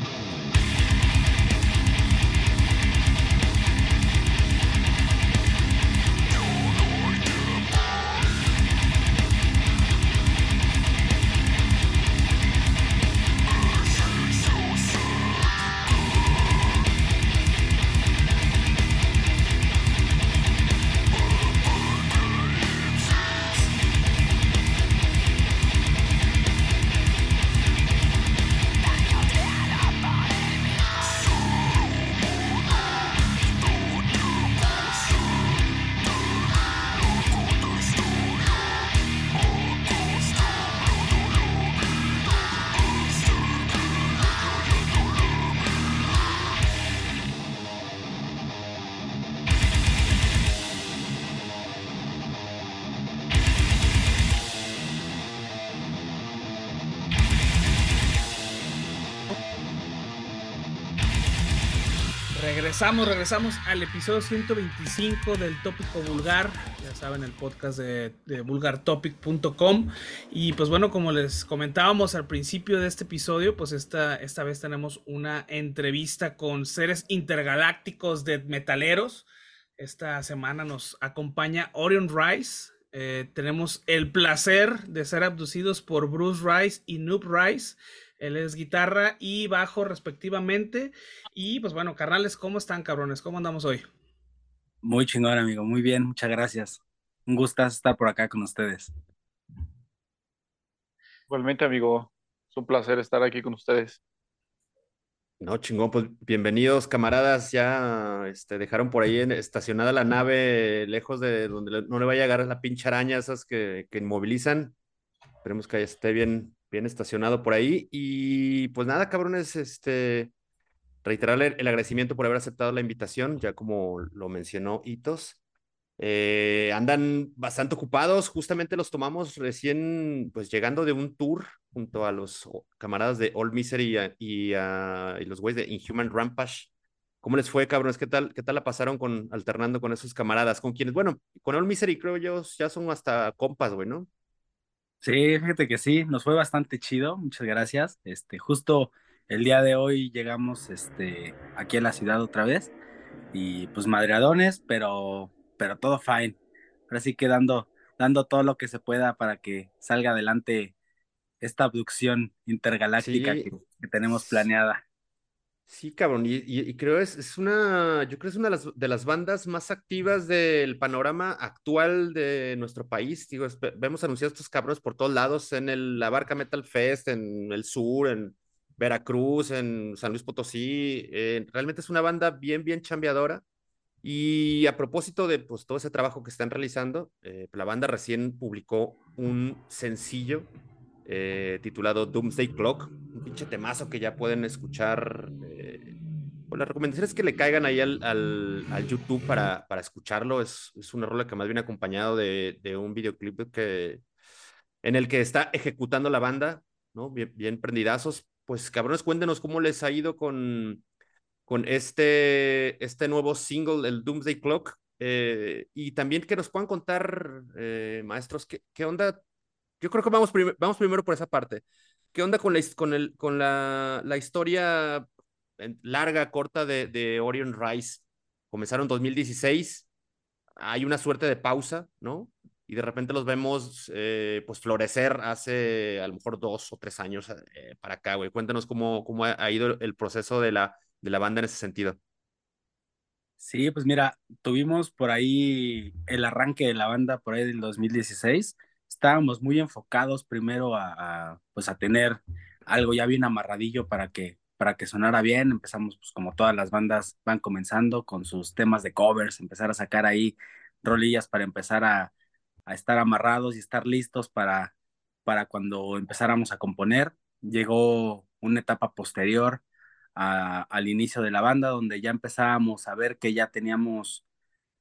Regresamos, al episodio 125 del Tópico Vulgar. Ya saben, el podcast de, vulgartopic.com. Y pues bueno, como les comentábamos al principio de este episodio, pues esta, esta vez tenemos una entrevista con seres intergalácticos de metaleros. Esta semana nos acompaña Orion Rice. Eh, tenemos el placer de ser abducidos por Bruce Rice y Noob Rice. Él es guitarra y bajo respectivamente. Y pues bueno, carnales, ¿cómo están, cabrones? ¿Cómo andamos hoy? Muy chingón, amigo. Muy bien, muchas gracias. Un gusto estar por acá con ustedes. Igualmente, amigo. Es un placer estar aquí con ustedes. No, chingón, pues bienvenidos, camaradas. Ya este, dejaron por ahí estacionada la nave lejos de donde no le vaya a llegar la pinche araña, esas que, que inmovilizan. Esperemos que esté bien, bien estacionado por ahí. Y pues nada, cabrones, este, reiterarle el agradecimiento por haber aceptado la invitación, ya como lo mencionó Hitos. Eh, andan bastante ocupados, justamente los tomamos recién, pues llegando de un tour junto a los camaradas de All Misery y, y, los güeyes de Inhuman Rampage. ¿Cómo les fue, cabrones? ¿Qué tal, qué tal la pasaron con, alternando con esos camaradas? Con quienes, bueno, con All Misery creo yo ya son hasta compas, güey, ¿no? Sí, fíjate que sí, nos fue bastante chido, muchas gracias. Este, justo el día de hoy llegamos este, aquí a la ciudad otra vez y pues madreadones, pero, pero todo fine. Ahora sí que dando, dando todo lo que se pueda para que salga adelante esta abducción intergaláctica que, tenemos planeada. Sí, cabrón, y, creo es, es una, yo creo es una de las, de las, bandas más activas del panorama actual de nuestro país. Digo, vemos anunciados estos cabrones por todos lados, en el, la Barca Metal Fest, en el sur, en Veracruz, en San Luis Potosí. Eh, realmente es una banda bien, bien chambeadora. Y a propósito de pues, todo ese trabajo que están realizando, eh, la banda recién publicó un sencillo eh, titulado Doomsday Clock, un pinche temazo que ya pueden escuchar. Eh, pues la recomendación es que le caigan ahí al, al, YouTube para, para escucharlo. Es, es, una rola que más viene acompañado de, de, un videoclip que, en el que está ejecutando la banda, ¿no? Bien, prendidazos. Pues cabrones, cuéntenos cómo les ha ido con, con este, este nuevo single, el Doomsday Clock. Eh, y también que nos puedan contar, maestros, ¿qué, qué onda yo creo que vamos, vamos primero por esa parte. ¿Qué onda con la, con el, con la, la historia larga, corta de, de Orion Rice? Comenzaron en 2016, hay una suerte de pausa, ¿no? Y de repente los vemos eh, pues florecer hace a lo mejor dos o tres años eh, para acá, güey. Cuéntanos cómo, cómo ha, ido el proceso de la, de la banda en ese sentido. Sí, pues mira, tuvimos por ahí el arranque de la banda por ahí del 2016 estábamos muy enfocados primero a, pues a tener algo ya bien amarradillo para que para que sonara bien, empezamos pues como todas las bandas van comenzando con sus temas de covers, empezar a sacar ahí rolillas para empezar a, a estar amarrados y estar listos para, para cuando empezáramos a componer. Llegó una etapa posterior al inicio de la banda donde ya empezábamos a ver que ya teníamos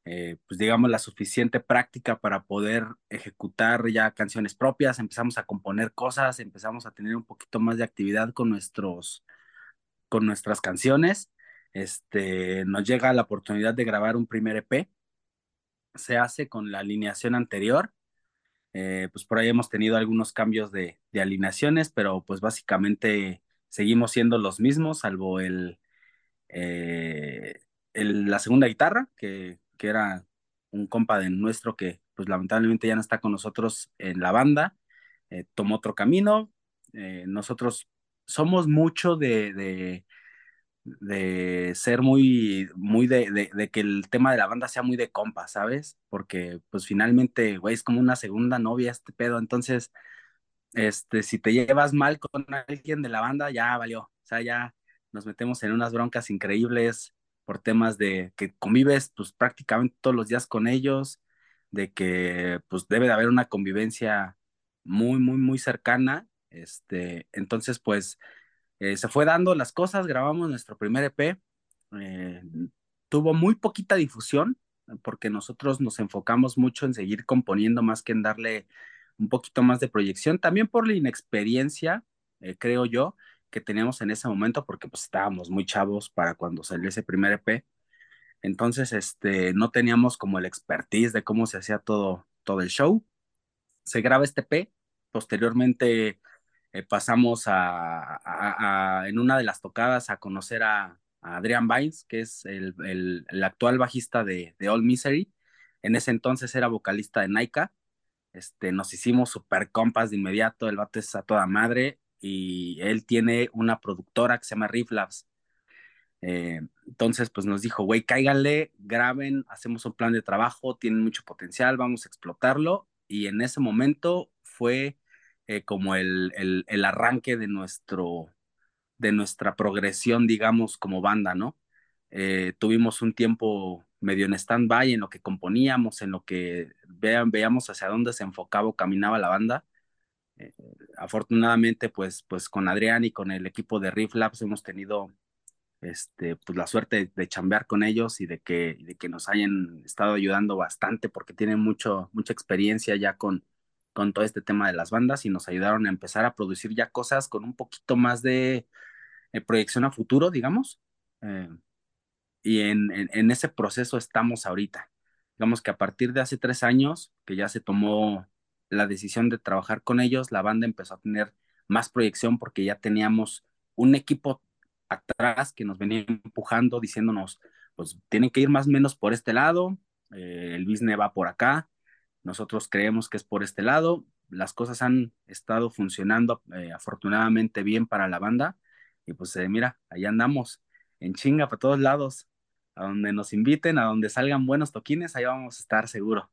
eh, pues digamos, la suficiente práctica para poder ejecutar ya canciones propias, empezamos a componer cosas, empezamos a tener un poquito más de actividad con nuestros, con nuestras canciones. Este, nos llega la oportunidad de grabar un primer EP, se hace con la alineación anterior, eh, pues por ahí hemos tenido algunos cambios de, alineaciones, pero pues básicamente seguimos siendo los mismos, salvo el, eh, el la segunda guitarra, que que era un compa de nuestro que pues lamentablemente ya no está con nosotros en la banda, eh, tomó otro camino. Eh, nosotros somos mucho de, de, ser muy, muy de, de, que el tema de la banda sea muy de compa, ¿sabes? Porque pues finalmente, güey, es como una segunda novia este pedo. Entonces, este, si te llevas mal con alguien de la banda, ya valió. O sea, ya nos metemos en unas broncas increíbles por temas de que convives pues prácticamente todos los días con ellos, de que pues debe de haber una convivencia muy, muy, muy cercana. Este, entonces pues eh, se fue dando las cosas, grabamos nuestro primer EP, eh, tuvo muy poquita difusión porque nosotros nos enfocamos mucho en seguir componiendo más que en darle un poquito más de proyección, también por la inexperiencia, eh, creo yo, que teníamos en ese momento, porque pues estábamos muy chavos para cuando salió ese primer EP. Entonces, este, no teníamos como el expertise de cómo se hacía todo, todo el show. Se graba este P, posteriormente eh, pasamos a, en una de las tocadas a conocer a, Adrian Vines, que es el, el, actual bajista de, de, All Misery. En ese entonces era vocalista de Naika. Este, nos hicimos super compas de inmediato, el vato es a toda madre y él tiene una productora que se llama Riff Labs. Eh, entonces, pues nos dijo, güey, cáiganle, graben, hacemos un plan de trabajo, tienen mucho potencial, vamos a explotarlo. Y en ese momento fue eh, como el, el, arranque de, nuestro, de nuestra progresión, digamos, como banda, ¿no? Eh, tuvimos un tiempo medio en stand-by en lo que componíamos, en lo que vean, veíamos hacia dónde se enfocaba o caminaba la banda. Afortunadamente, pues, pues con Adrián y con el equipo de Riff Labs hemos tenido este, pues la suerte de, chambear con ellos y de que, de que nos hayan estado ayudando bastante porque tienen mucho, mucha experiencia ya con, con todo este tema de las bandas y nos ayudaron a empezar a producir ya cosas con un poquito más de eh, proyección a futuro, digamos. Eh, y en, en, ese proceso estamos ahorita. Digamos que a partir de hace tres años, que ya se tomó la decisión de trabajar con ellos, la banda empezó a tener más proyección porque ya teníamos un equipo atrás que nos venía empujando, diciéndonos, pues tienen que ir más o menos por este lado, eh, el business va por acá, nosotros creemos que es por este lado, las cosas han estado funcionando eh, afortunadamente bien para la banda y pues eh, mira, ahí andamos en chinga para todos lados, a donde nos inviten, a donde salgan buenos toquines, ahí vamos a estar seguro.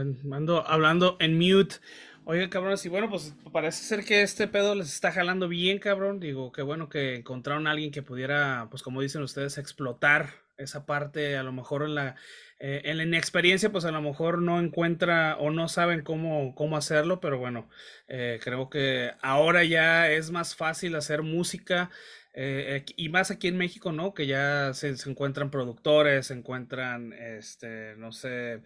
Ando hablando en mute. Oiga, cabrones, y bueno, pues parece ser que este pedo les está jalando bien, cabrón. Digo, qué bueno que encontraron a alguien que pudiera, pues como dicen ustedes, explotar esa parte, a lo mejor en la, eh, en la inexperiencia, pues a lo mejor no encuentra o no saben cómo, cómo hacerlo, pero bueno, eh, creo que ahora ya es más fácil hacer música eh, y más aquí en México, ¿no? Que ya se, encuentran productores, se encuentran, este, no sé,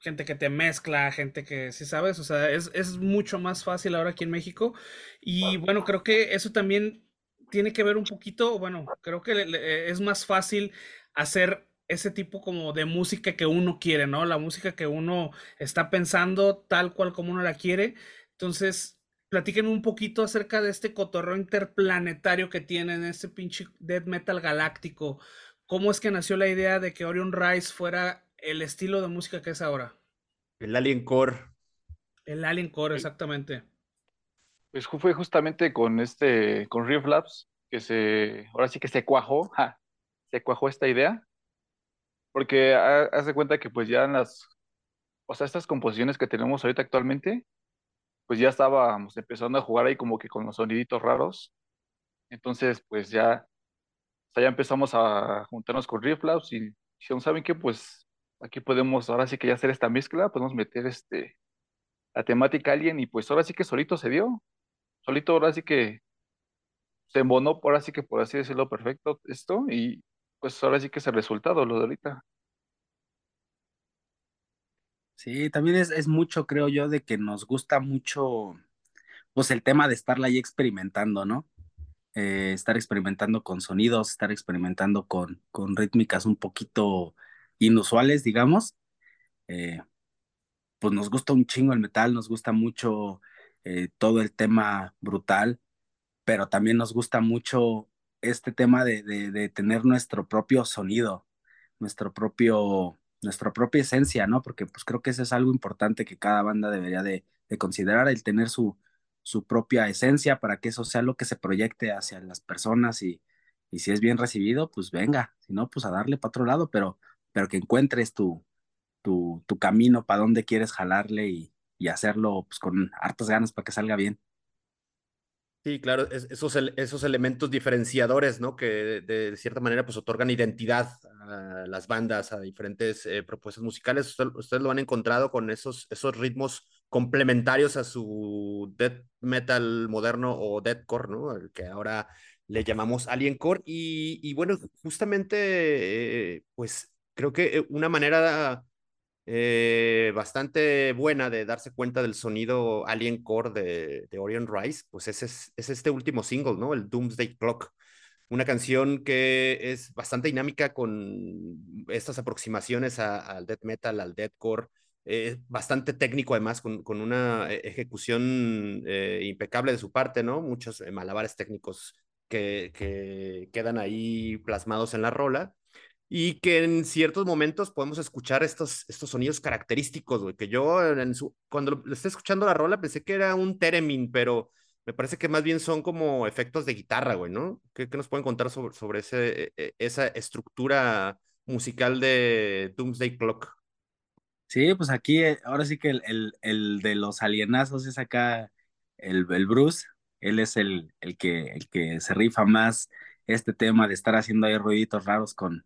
gente que te mezcla, gente que, sí sabes, o sea, es, es, mucho más fácil ahora aquí en México. Y bueno, creo que eso también tiene que ver un poquito, bueno, creo que es más fácil hacer ese tipo como de música que uno quiere, ¿no? La música que uno está pensando tal cual como uno la quiere. Entonces, platiquen un poquito acerca de este cotorreo interplanetario que tienen, este pinche death metal galáctico. ¿Cómo es que nació la idea de que Orion Rise fuera el estilo de música que es ahora? El Alien Core. El Alien Core, exactamente. Pues fue justamente con este, con Riff Labs, que se, ahora sí que se cuajó, se cuajó esta idea, porque hace cuenta que pues ya en las, o sea, estas composiciones que tenemos ahorita actualmente, pues ya estábamos empezando a jugar ahí como que con los soniditos raros. Entonces, pues ya, ya empezamos a juntarnos con Riff Labs y dijeron, ¿saben qué? Pues aquí podemos, ahora sí que ya hacer esta mezcla, podemos meter este, la temática Alien y pues ahora sí que solito se dio. Solito ahora sí que se embonó, ahora sí que por así decirlo, perfecto esto y pues ahora sí que es el resultado, lo de ahorita. Sí, también es, es mucho, creo yo, de que nos gusta mucho, pues el tema de estarla ahí experimentando, ¿no? Eh, estar experimentando con sonidos, estar experimentando con, con rítmicas un poquito inusuales, digamos. Eh, pues nos gusta un chingo el metal, nos gusta mucho eh, todo el tema brutal, pero también nos gusta mucho este tema de, de, de tener nuestro propio sonido, nuestro propio nuestra propia esencia, ¿no? Porque pues creo que eso es algo importante que cada banda debería de, considerar, el tener su, su propia esencia para que eso sea lo que se proyecte hacia las personas y, y si es bien recibido, pues venga, si no, pues a darle para otro lado, pero, pero que encuentres tu, tu, tu camino para dónde quieres jalarle y, y hacerlo pues con hartas ganas para que salga bien. Sí, claro, esos, esos elementos diferenciadores, ¿no? Que de, cierta manera pues otorgan identidad a las bandas, a diferentes eh, propuestas musicales. ustedes lo han encontrado con esos, esos ritmos complementarios a su death metal moderno o deathcore, ¿no? El que ahora le llamamos Alien Core. Y, y bueno, justamente, eh, pues creo que eh, una manera eh, bastante buena de darse cuenta del sonido Alien Core de, de Orion Rise, pues es, es, este último single, ¿no? El Doomsday Clock. una canción que es bastante dinámica con estas aproximaciones al death metal, al deathcore, es bastante técnico además, con, con una ejecución eh, impecable de su parte, ¿no? Muchos malabares técnicos que quedan ahí plasmados en la rola y que en ciertos momentos podemos escuchar estos, estos sonidos característicos, güey, que yo cuando lo, esté escuchando la rola pensé que era un theremin, pero me parece que más bien son como efectos de guitarra, güey, ¿no? ¿Qué, qué nos pueden contar sobre, sobre ese, e, e, esa estructura musical de Doomsday Clock? Sí, pues aquí eh, ahora sí que el, el, el de los alienazos es acá el, el Bruce, él es el, el, que, el que se rifa más este tema de estar haciendo ahí ruiditos raros con,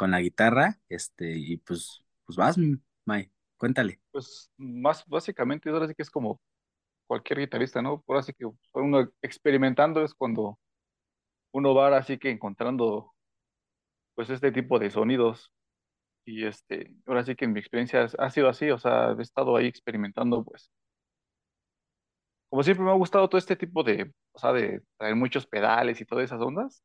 con la guitarra, este, y pues, pues vas, May, cuéntale. Pues más básicamente ahora sí que es como cualquier guitarrista, ¿no? Ahora sí que uno experimentando es cuando uno va así que encontrando pues este tipo de sonidos y este, ahora sí que en mi experiencia ha sido así, o sea, he estado ahí experimentando pues como siempre me ha gustado todo este tipo de, o sea, de traer muchos pedales y todas esas ondas.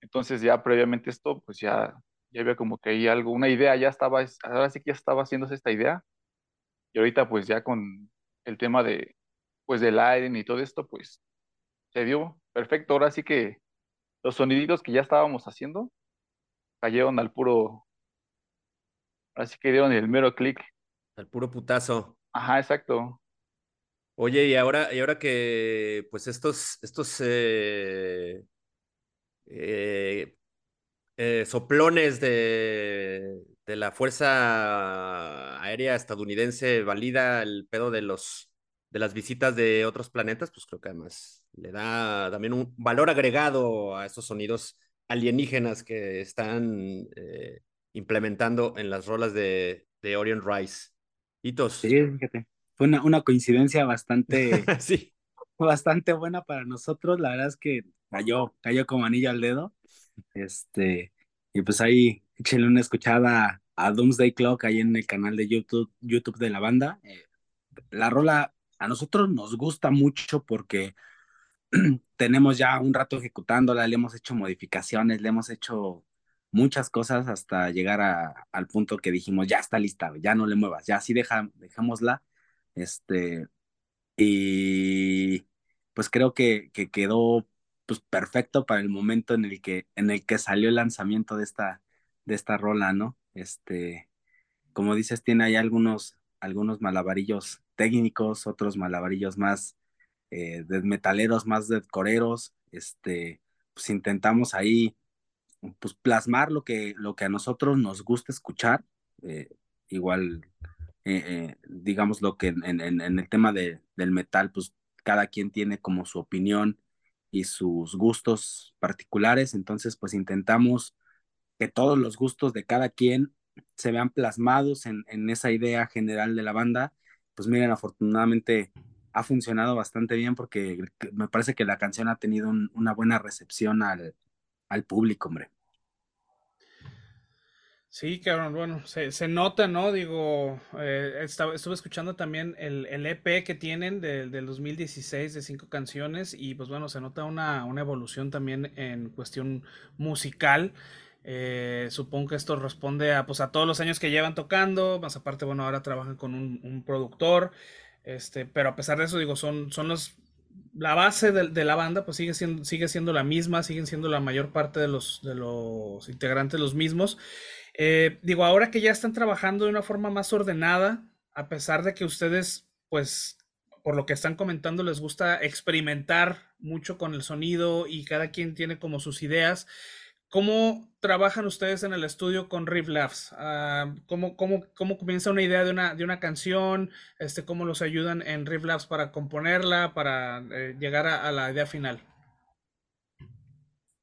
Entonces ya previamente esto, pues ya, ya había como que ahí algo, una idea, ya estaba, ahora sí que ya estaba haciéndose esta idea. Y ahorita pues ya con el tema de, pues del aire y todo esto, pues se dio perfecto. Ahora sí que los soniditos que ya estábamos haciendo cayeron al puro, así que dieron el mero clic. Al puro putazo. Ajá, exacto. Oye, y ahora, y ahora que pues estos, estos eh, eh, eh, soplones de, de, la Fuerza Aérea Estadounidense valida el pedo de los de las visitas de otros planetas, pues creo que además le da también un valor agregado a esos sonidos alienígenas que están implementando en las rolas de, de Orion Rice. Hitos. Sí, fíjate fue una, una coincidencia bastante, sí. bastante buena para nosotros. La verdad es que cayó, cayó como anillo al dedo. Este, y pues ahí échenle una escuchada a Doomsday Clock ahí en el canal de YouTube, YouTube de la banda. Eh, la rola a nosotros nos gusta mucho porque tenemos ya un rato ejecutándola, le hemos hecho modificaciones, le hemos hecho muchas cosas hasta llegar a, al punto que dijimos, ya está lista, ya no le muevas, ya así deja, dejémosla este, y pues creo que, que quedó pues perfecto para el momento en el que, en el que salió el lanzamiento de esta, de esta rola, ¿no? Este, como dices, tiene ahí algunos, algunos malabarillos técnicos, otros malabarillos más eh, de metaleros, más de coreros, este, pues intentamos ahí pues plasmar lo que, lo que a nosotros nos gusta escuchar, eh, igual eh, digamos lo que en, en, en el tema de, del metal, pues cada quien tiene como su opinión y sus gustos particulares, entonces pues intentamos que todos los gustos de cada quien se vean plasmados en, en esa idea general de la banda. Pues miren, afortunadamente ha funcionado bastante bien porque me parece que la canción ha tenido una buena recepción al, al público, hombre. Sí, cabrón, bueno, se, se nota, ¿no? Digo, eh, estaba, estuve escuchando también el, el EP que tienen del, del 2016 de cinco canciones y pues bueno, se nota una, una evolución también en cuestión musical. Eh, supongo que esto responde a, pues, a todos los años que llevan tocando, más aparte, bueno, ahora trabajan con un, un productor, este, pero a pesar de eso, digo, son, son los, la base de, de, la banda, pues sigue siendo, sigue siendo la misma, siguen siendo la mayor parte de los, de los integrantes los mismos. Eh, digo, ahora que ya están trabajando de una forma más ordenada, a pesar de que ustedes, pues, por lo que están comentando, les gusta experimentar mucho con el sonido y cada quien tiene como sus ideas. ¿Cómo trabajan ustedes en el estudio con Riff Labs? Uh, ¿cómo, cómo, cómo, comienza una idea de una, de una canción? Este, ¿Cómo los ayudan en Riff Labs para componerla, para eh, llegar a la idea final?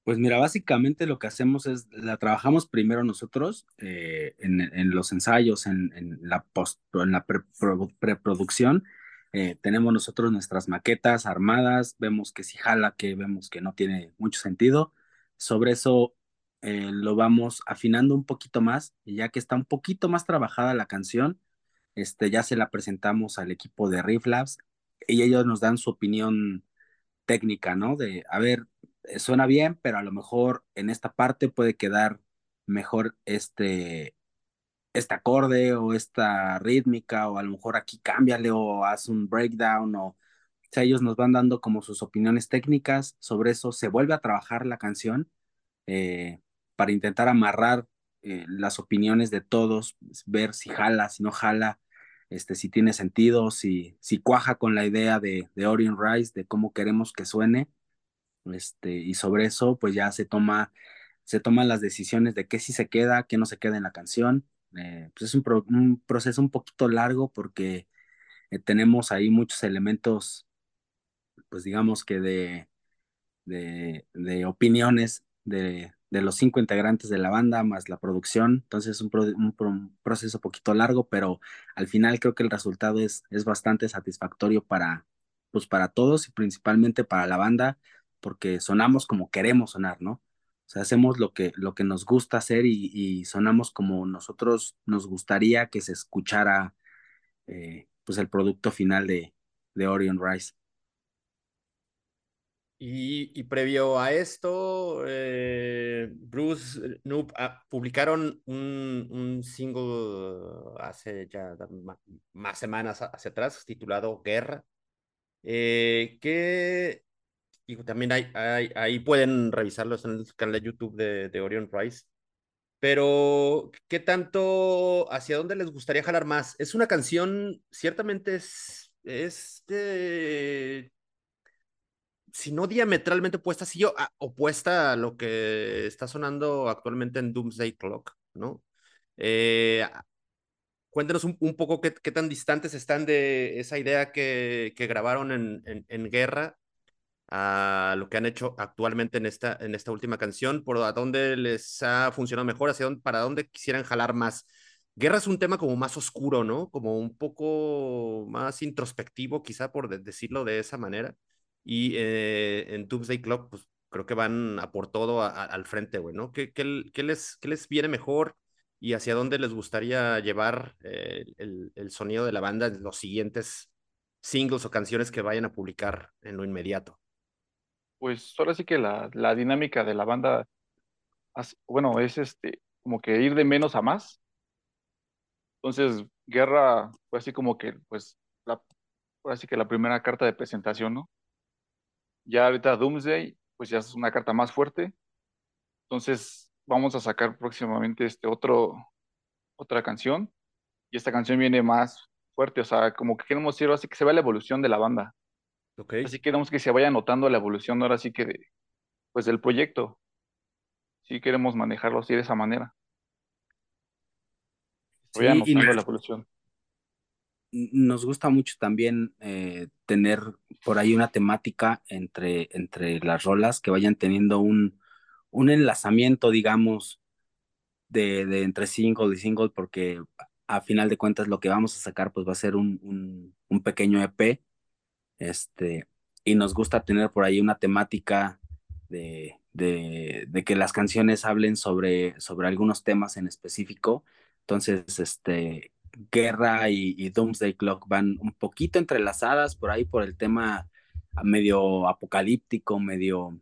Pues mira, básicamente lo que hacemos es, la trabajamos primero nosotros eh, en, los ensayos, en, la, post, en la preproducción. Pre eh, tenemos nosotros nuestras maquetas armadas, vemos que si jala, que vemos que no tiene mucho sentido. Sobre eso eh, lo vamos afinando un poquito más y ya que está un poquito más trabajada la canción, este, ya se la presentamos al equipo de Riff Labs y ellos nos dan su opinión técnica, ¿no? De, a ver, suena bien, pero a lo mejor en esta parte puede quedar mejor este, este acorde o esta rítmica, o a lo mejor aquí cámbiale o haz un breakdown, o, o sea, ellos nos van dando como sus opiniones técnicas sobre eso, se vuelve a trabajar la canción eh, para intentar amarrar eh, las opiniones de todos, ver si jala, si no jala, este, si tiene sentido, si, si cuaja con la idea de, de Orion Rice, de cómo queremos que suene, este, y sobre eso pues ya se toma, se toman las decisiones de qué sí se queda, qué no se queda en la canción. Eh, pues es un, un, proceso un poquito largo porque eh, tenemos ahí muchos elementos, pues digamos que de, de, opiniones de, de, los cinco integrantes de la banda más la producción. Entonces es un, pro, un, poquito largo, pero al final creo que el resultado es, es bastante satisfactorio para, pues para todos y principalmente para la banda, porque sonamos como queremos sonar, ¿no? O sea, hacemos lo que, lo que nos gusta hacer y, y sonamos como nosotros nos gustaría que se escuchara eh, pues el producto final de, de Orion Rice. Y, y, previo a esto, eh, Bruce Noob ah, publicaron un, un, single hace ya más semanas hacia atrás titulado Guerra, eh, y también hay, hay, ahí pueden revisarlos en el canal de YouTube de, de Orion Rice. Pero, ¿qué tanto, hacia dónde les gustaría jalar más? Es una canción, ciertamente es, es si no diametralmente opuesta, sí ah, opuesta a lo que está sonando actualmente en Doomsday Clock, ¿no? Eh, cuéntenos un, un poco qué, qué, tan distantes están de esa idea que, que grabaron en, en, en, Guerra a lo que han hecho actualmente en esta, en esta última canción, por a dónde les ha funcionado mejor, hacia dónde, para dónde quisieran jalar más. Guerra es un tema como más oscuro, ¿no? Como un poco más introspectivo, quizá por decirlo de esa manera. Y eh, en Doomsday Club, pues creo que van a por todo al frente, güey, ¿no? ¿Qué, qué, qué, les, ¿Qué les viene mejor y hacia dónde les gustaría llevar eh, el, el, sonido de la banda en los siguientes singles o canciones que vayan a publicar en lo inmediato? Pues ahora sí que la, la dinámica de la banda, bueno, es este, como que ir de menos a más. Entonces, Guerra fue así como que, pues, la, ahora sí que la primera carta de presentación, ¿no? Ya ahorita Doomsday, pues ya es una carta más fuerte. Entonces vamos a sacar próximamente este otro, otra canción. Y esta canción viene más fuerte, o sea, como que queremos decir así que se vea la evolución de la banda. Okay. Así queremos que se vaya notando la evolución ahora sí que de, pues del proyecto. Sí queremos manejarlo así de esa manera. Se vaya sí, notando la evolución nos gusta mucho también eh, tener por ahí una temática entre, entre las rolas que vayan teniendo un, un enlazamiento, digamos, de, de, entre single y single, porque a final de cuentas lo que vamos a sacar pues va a ser un, un, un pequeño EP, este, y nos gusta tener por ahí una temática de, de, que las canciones hablen sobre, sobre algunos temas en específico. Entonces, este, Guerra y, y, Doomsday Clock van un poquito entrelazadas por ahí por el tema medio apocalíptico, medio,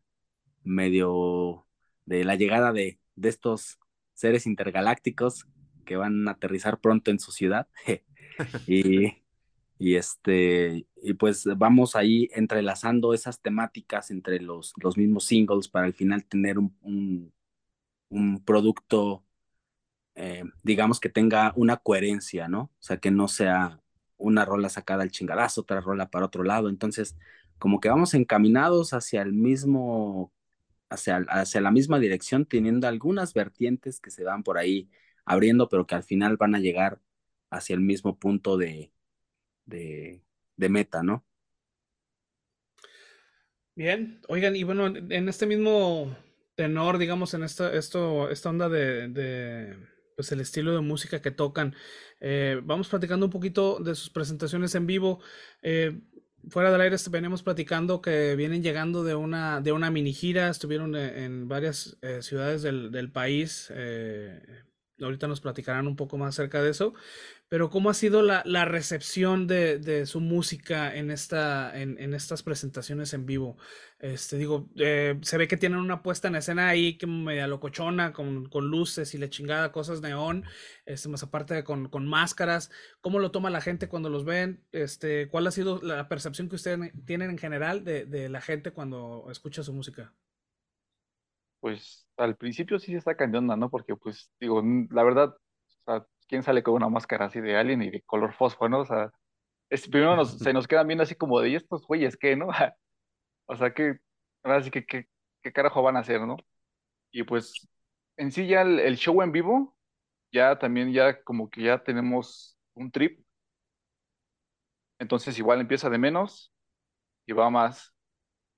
medio de la llegada de, de estos seres intergalácticos que van a aterrizar pronto en su ciudad. y, y, este, y pues vamos ahí entrelazando esas temáticas entre los, los mismos singles para al final tener un, un, producto eh, digamos que tenga una coherencia, ¿no? O sea, que no sea una rola sacada al chingadazo, otra rola para otro lado. Entonces, como que vamos encaminados hacia el mismo, hacia, hacia la misma dirección, teniendo algunas vertientes que se van por ahí abriendo, pero que al final van a llegar hacia el mismo punto de, de, de meta, ¿no? Bien, oigan, y bueno, en este mismo tenor, digamos, en esta, esto, esta onda de, pues el estilo de música que tocan. Eh, vamos platicando un poquito de sus presentaciones en vivo. Eh, fuera del aire venimos platicando que vienen llegando de una, de una mini gira, estuvieron en, en varias eh, ciudades del, del país, ahorita nos platicarán un poco más acerca de eso, pero ¿cómo ha sido la, la recepción de, de, su música en, esta, en, en, estas presentaciones en vivo? Este, digo, eh, se ve que tienen una puesta en escena ahí que media locochona, con, con luces y la chingada, cosas neón, este, más aparte con, con, máscaras. ¿Cómo lo toma la gente cuando los ven? Este, ¿Cuál ha sido la percepción que ustedes tienen en general de, de la gente cuando escucha su música? Pues al principio sí se está cambiando, ¿no? Porque pues digo, la verdad, o sea, ¿quién sale con una máscara así de alien y de color fósforo, ¿no? O sea, primero se nos quedan viendo así como de, ¿y estos güeyes qué, no? o sea, ¿qué, ahora sí que qué, qué carajo van a hacer, ¿no? Y pues en sí ya el, el, show en vivo, ya también ya como que ya tenemos un trip. Entonces igual empieza de menos y va más.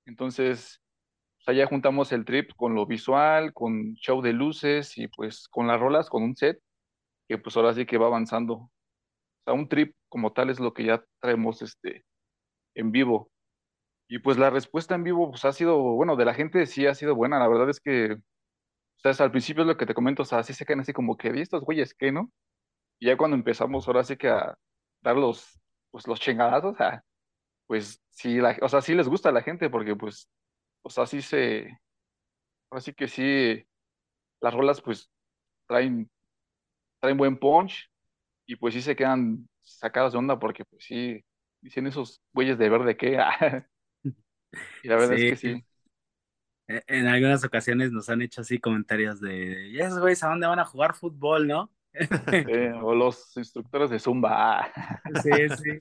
Entonces, o sea, ya juntamos el trip con lo visual, con show de luces y pues con las rolas, con un set, que pues ahora sí que va avanzando. O sea, un trip como tal es lo que ya traemos este, en vivo. Y pues la respuesta en vivo pues ha sido, bueno, de la gente sí ha sido buena. La verdad es que, o sea, al principio es lo que te comento, o sea, así se caen así como que, ¿y estos güeyes qué, no? Y ya cuando empezamos ahora sí que a dar los, pues los chingadazos, o sea, pues sí, la, o sea, sí les gusta a la gente porque pues o sea, sí se, así que sí, las rolas pues traen, traen buen punch y pues sí se quedan sacadas de onda porque pues sí, dicen esos güeyes de verde que, y la verdad es que sí. E, en algunas ocasiones nos han hecho así comentarios de, ya esos güeyes a dónde van a jugar fútbol, ¿no? o los instructores de Zumba. sí, sí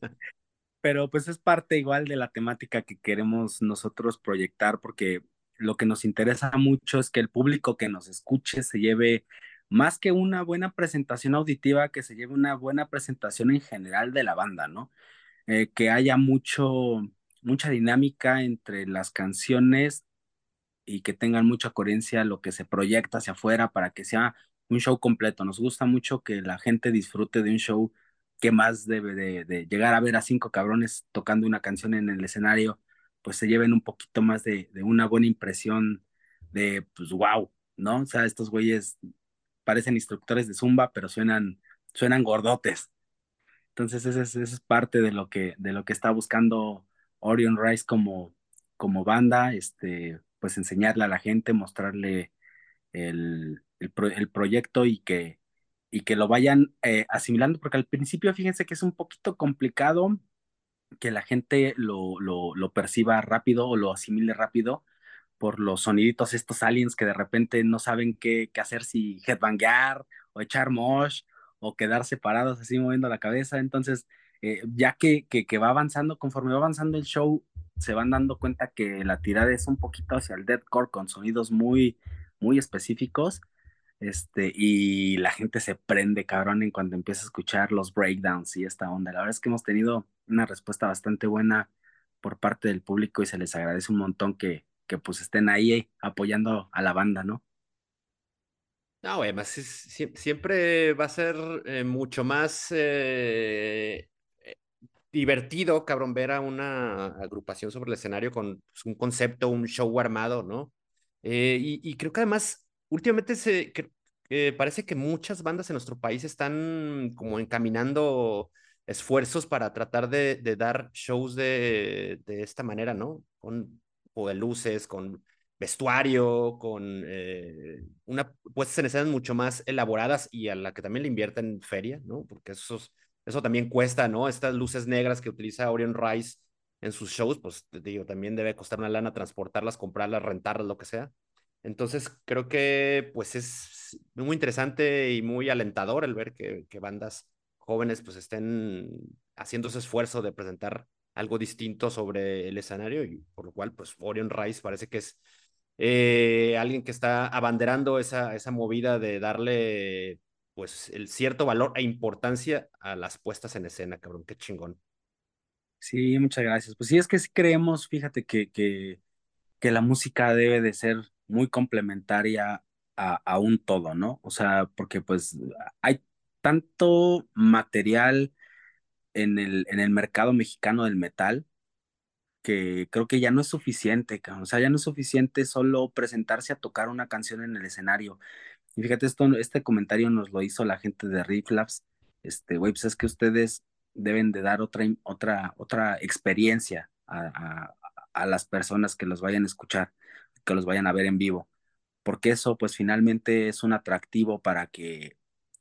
pero pues es parte igual de la temática que queremos nosotros proyectar porque lo que nos interesa mucho es que el público que nos escuche se lleve más que una buena presentación auditiva, que se lleve una buena presentación en general de la banda, ¿no? Eh, que haya mucho, mucha dinámica entre las canciones y que tengan mucha coherencia lo que se proyecta hacia afuera para que sea un show completo. Nos gusta mucho que la gente disfrute de un show ¿qué más debe de, llegar a ver a cinco cabrones tocando una canción en el escenario? Pues se lleven un poquito más de, una buena impresión de, pues, wow, ¿no? O sea, estos güeyes parecen instructores de zumba, pero suenan, suenan gordotes. Entonces, esa es, es parte de lo que, de lo que está buscando Orion Rice como, como banda, este, pues enseñarle a la gente, mostrarle el, el proyecto y que, y que lo vayan eh, asimilando, porque al principio fíjense que es un poquito complicado que la gente lo, lo, lo, perciba rápido o lo asimile rápido por los soniditos estos aliens que de repente no saben qué, qué hacer, si headbanguear o echar mosh o quedar separados así moviendo la cabeza. Entonces, eh, ya que, que, va avanzando, conforme va avanzando el show, se van dando cuenta que la tirada es un poquito hacia el deathcore con sonidos muy, muy específicos este, y la gente se prende, cabrón, en cuando empieza a escuchar los breakdowns y esta onda. La verdad es que hemos tenido una respuesta bastante buena por parte del público y se les agradece un montón que, que pues estén ahí apoyando a la banda, ¿no? No, además siempre va a ser eh, mucho más eh, eh, divertido, cabrón, ver a una agrupación sobre el escenario con pues, un concepto, un show armado, ¿no? y, creo que además últimamente se parece que muchas bandas en nuestro país están como encaminando esfuerzos para tratar de, dar shows de, esta manera, ¿no? De luces, con vestuario, con eh, una puestas en escenas mucho más elaboradas y a la que también le invierten feria, ¿no? Porque eso, eso también cuesta, ¿no? Estas luces negras que utiliza Orion Rice en sus shows, pues te digo, también debe costar una lana transportarlas, comprarlas, rentarlas, lo que sea. Entonces creo que pues es muy interesante y muy alentador el ver que, que bandas jóvenes pues estén haciendo ese esfuerzo de presentar algo distinto sobre el escenario y por lo cual pues Orion Rice parece que es eh, alguien que está abanderando esa, esa movida de darle pues el cierto valor e importancia a las puestas en escena, cabrón, qué chingón. Sí, muchas gracias. Pues sí, es que sí creemos, fíjate que, que, que la música debe de ser muy complementaria a, un todo, ¿no? O sea, porque pues hay tanto material en el, en el mercado mexicano del metal que creo que ya no es suficiente, o sea, ya no es suficiente solo presentarse a tocar una canción en el escenario. Y fíjate, esto, este comentario nos lo hizo la gente de Riff Labs. Este, güey, pues es que ustedes deben de dar otra, otra, otra experiencia a, a, las personas que los vayan a escuchar, que los vayan a ver en vivo, porque eso pues finalmente es un atractivo para que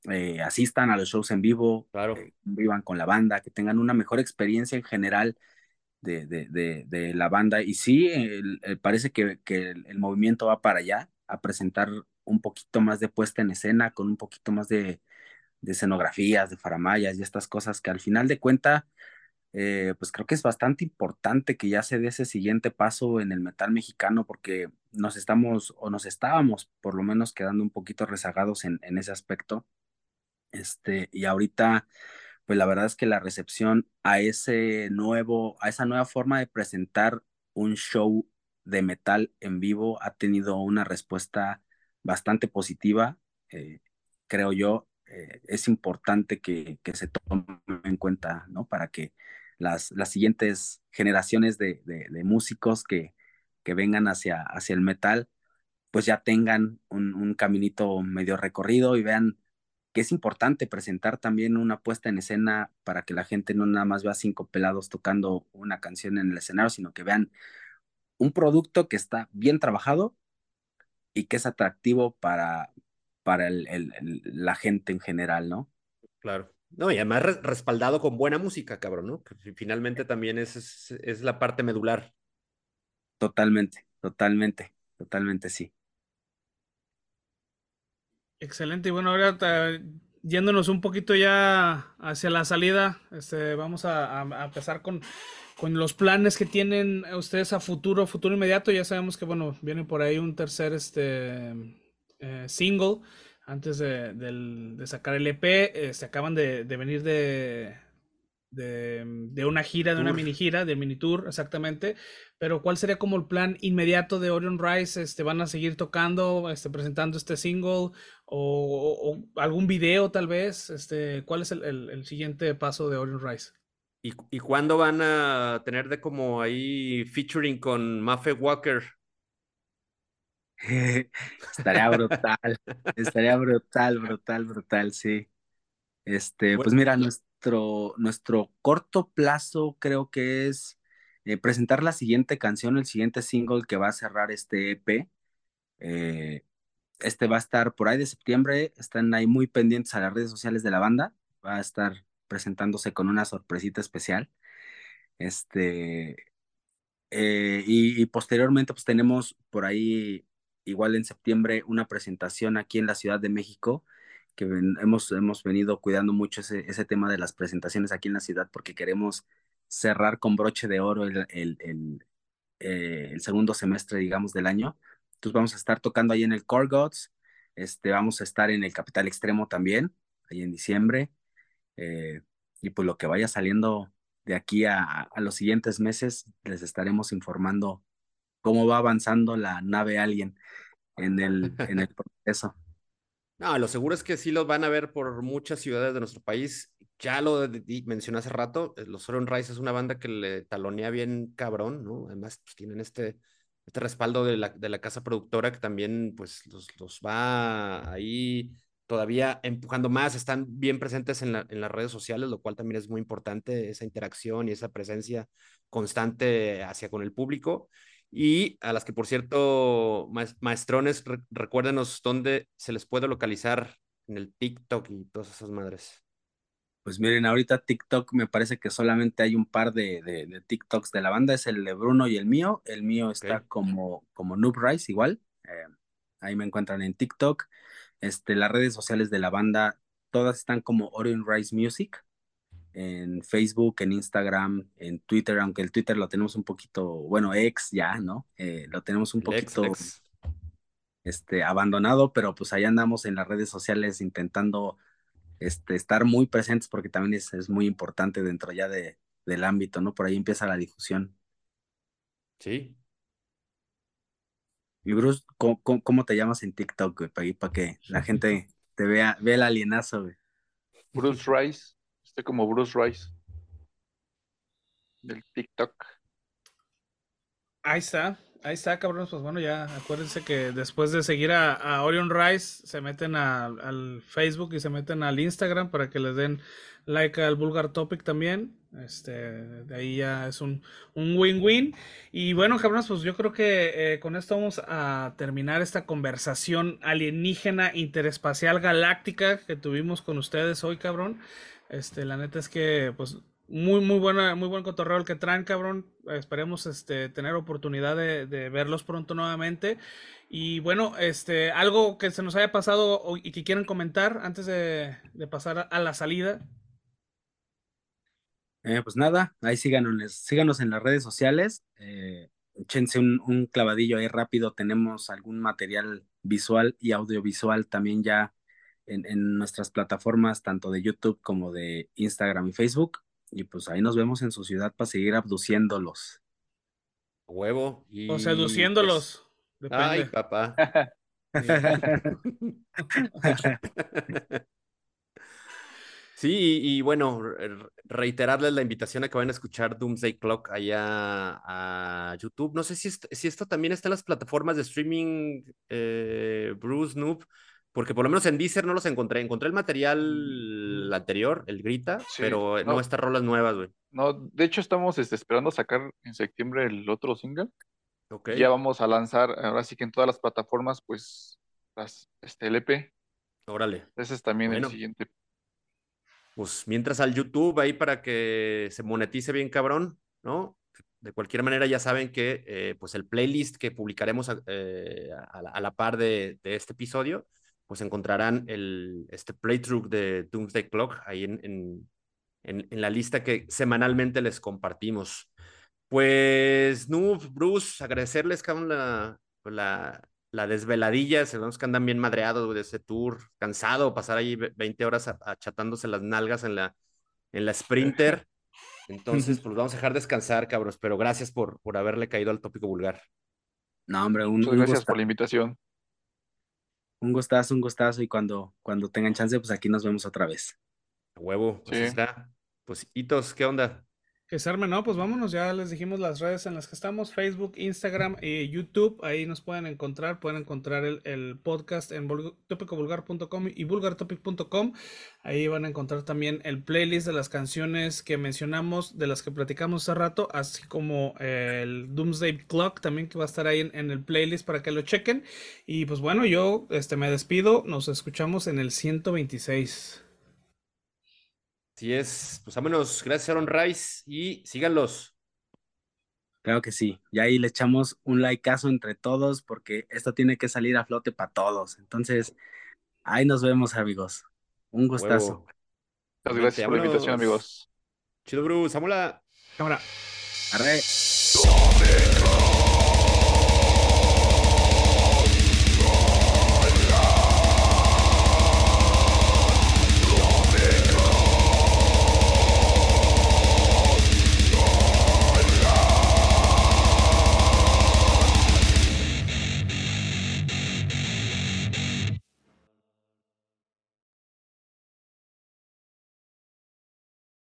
eh, asistan a los shows en vivo, claro. Eh, vivan con la banda, que tengan una mejor experiencia en general de, de, de, de la banda. Y sí, parece que, que el, movimiento va para allá, a presentar un poquito más de puesta en escena, con un poquito más de, de escenografías, de faramayas y estas cosas que al final de cuenta, eh, pues creo que es bastante importante que ya se dé ese siguiente paso en el metal mexicano porque nos estamos o nos estábamos por lo menos quedando un poquito rezagados en, en ese aspecto. Este, y ahorita, pues la verdad es que la recepción a ese nuevo, a esa nueva forma de presentar un show de metal en vivo ha tenido una respuesta bastante positiva, eh, creo yo. Eh, es importante que, que, se tome en cuenta, ¿no? Para que las, las siguientes generaciones de, de, de músicos que, que vengan hacia, hacia el metal, pues ya tengan un, un caminito medio recorrido y vean que es importante presentar también una puesta en escena para que la gente no nada más vea cinco pelados tocando una canción en el escenario, sino que vean un producto que está bien trabajado y que es atractivo para, para el, el, la gente en general, ¿no? Claro. No, y además respaldado con buena música, cabrón, ¿no? Que finalmente también es, es, es la parte medular. Totalmente, totalmente, totalmente sí. Excelente. Y bueno, ahora yéndonos un poquito ya hacia la salida, este, vamos a, empezar con, con, los planes que tienen ustedes a futuro, futuro inmediato. Ya sabemos que, bueno, viene por ahí un tercer este, eh, single antes de, de, de, sacar el EP. Eh, se acaban de, de venir de, de, una gira, de una mini gira, de mini tour, exactamente. Pero ¿cuál sería como el plan inmediato de Orion Rise? Este, ¿Van a seguir tocando, este, presentando este single o, algún video tal vez? Este, ¿Cuál es el, el, siguiente paso de Orion Rise? ¿Y, ¿Y cuándo van a tener de como ahí featuring con Maffe Walker? estaría brutal, estaría brutal, brutal, brutal, sí. Este, pues mira, nuestro, nuestro corto plazo creo que es eh, presentar la siguiente canción, el siguiente single que va a cerrar este EP. Eh, este va a estar por ahí de septiembre, están ahí muy pendientes a las redes sociales de la banda, va a estar presentándose con una sorpresita especial. Este, eh, y, y, posteriormente pues tenemos por ahí, igual en septiembre, una presentación aquí en la Ciudad de México que hemos, hemos venido cuidando mucho ese, ese tema de las presentaciones aquí en la ciudad porque queremos cerrar con broche de oro el, el, el, eh, el, segundo semestre, digamos, del año. Entonces vamos a estar tocando ahí en el Core Gods, este, vamos a estar en el Capital Extremo también, ahí en diciembre. Eh, y pues lo que vaya saliendo de aquí a, a, los siguientes meses, les estaremos informando cómo va avanzando la nave Alien en el, en el proceso. No, lo seguro es que sí los van a ver por muchas ciudades de nuestro país. Ya lo mencioné hace rato, eh, los Orion Rise es una banda que le talonea bien cabrón, ¿no? Además, pues tienen este, este respaldo de la, de la casa productora que también, pues, los, los va ahí todavía empujando más, están bien presentes en, la, en, las redes sociales, lo cual también es muy importante, esa interacción y esa presencia constante hacia con el público y a las que, por cierto, maestrones, recuérdenos dónde se les puede localizar en el TikTok y todas esas madres. Pues miren, ahorita TikTok me parece que solamente hay un par de, de, TikToks de la banda, es el de Bruno y el mío. El mío está como, como Noob Rice igual. Eh, ahí me encuentran en TikTok. Este, las redes sociales de la banda, todas están como Orion Rice Music en Facebook, en Instagram, en Twitter, aunque el Twitter lo tenemos un poquito, bueno, ex ya, ¿no? Eh, lo tenemos un poquito ex, Este, abandonado, pero pues ahí andamos en las redes sociales intentando este, estar muy presentes porque también es, es muy importante dentro ya de, del ámbito, ¿no? Por ahí empieza la difusión. Sí. Y Bruce, ¿cómo, cómo te llamas en TikTok, Para, para que la gente te vea, vea el alienazo, güey. Bruce Rice como Bruce Rice del TikTok. Ahí está. Ahí está, cabrones. Pues bueno, ya acuérdense que después de seguir a, Orion Rice, se meten al Facebook y se meten al Instagram para que les den like al Vulgar Topic también. Este, de ahí ya es un win-win. y bueno, cabrones, pues yo creo que eh, con esto vamos a terminar esta conversación alienígena interespacial galáctica que tuvimos con ustedes hoy, cabrón. Este, la neta es que, pues, muy, muy buena, muy buen cotorreo el que traen, cabrón. Esperemos este, tener oportunidad de, verlos pronto nuevamente. Y bueno, este, algo que se nos haya pasado y que quieran comentar antes de, pasar a la salida. Eh, pues nada, ahí síganos, síganos en las redes sociales. Eh, échense un, un, clavadillo ahí rápido. Tenemos algún material visual y audiovisual también ya en, en nuestras plataformas, tanto de YouTube como de Instagram y Facebook. Y pues ahí nos vemos en su ciudad para seguir abduciéndolos. Huevo. o seduciéndolos. Pues, ay, papá. Sí, y, bueno, reiterarles la invitación a que vayan a escuchar Doomsday Clock allá a YouTube. No sé si, si esto también está en las plataformas de streaming, eh, Bruce Noob, porque por lo menos en Deezer no los encontré. Encontré el material anterior, el Grita, pero no, estas rolas nuevas, güey. No, de hecho estamos este, esperando sacar en septiembre el otro single. Okay. Ya vamos a lanzar, ahora sí que en todas las plataformas, pues, las, este LP. Órale. Ese es también el siguiente. Pues mientras al YouTube ahí para que se monetice bien cabrón, ¿no? De cualquier manera ya saben que eh, pues el playlist que publicaremos eh, a, la, par de, de este episodio pues encontrarán el, este playthrough de Doomsday Clock ahí en, en, en, la lista que semanalmente les compartimos. Pues, no, Bruce, agradecerles, cabrón, la, la, la desveladilla. Sabemos que andan bien madreados de ese tour, cansado, pasar ahí 20 horas achatándose las nalgas en la, en la Sprinter. Entonces, pues vamos a dejar descansar, cabros, pero gracias por, por haberle caído al tópico vulgar. No, hombre, un, Muchas gracias por la invitación. Un gustazo, un gustazo. Y cuando, cuando tengan chance, pues aquí nos vemos otra vez. A huevo, pues está. Pues, hitos, ¿qué onda? Que se arme, no, pues vámonos, ya les dijimos las redes en las que estamos, Facebook, Instagram y YouTube, ahí nos pueden encontrar, pueden encontrar el, podcast en topicovulgar.com y vulgartopic.com, ahí van a encontrar también el playlist de las canciones que mencionamos, de las que platicamos hace rato, así como el Doomsday Clock también que va a estar ahí en, en el playlist para que lo chequen, y pues bueno, yo este, me despido, nos escuchamos en el 126. Así es, pues vámonos, gracias Aaron Rice y síganlos. Claro que sí, y ahí le echamos un likeazo entre todos porque esto tiene que salir a flote para todos. Entonces, ahí nos vemos, amigos. Un gustazo. Muchas gracias por la invitación, amigos. Chido, Bruce. Vámonos. Cámara. Arre.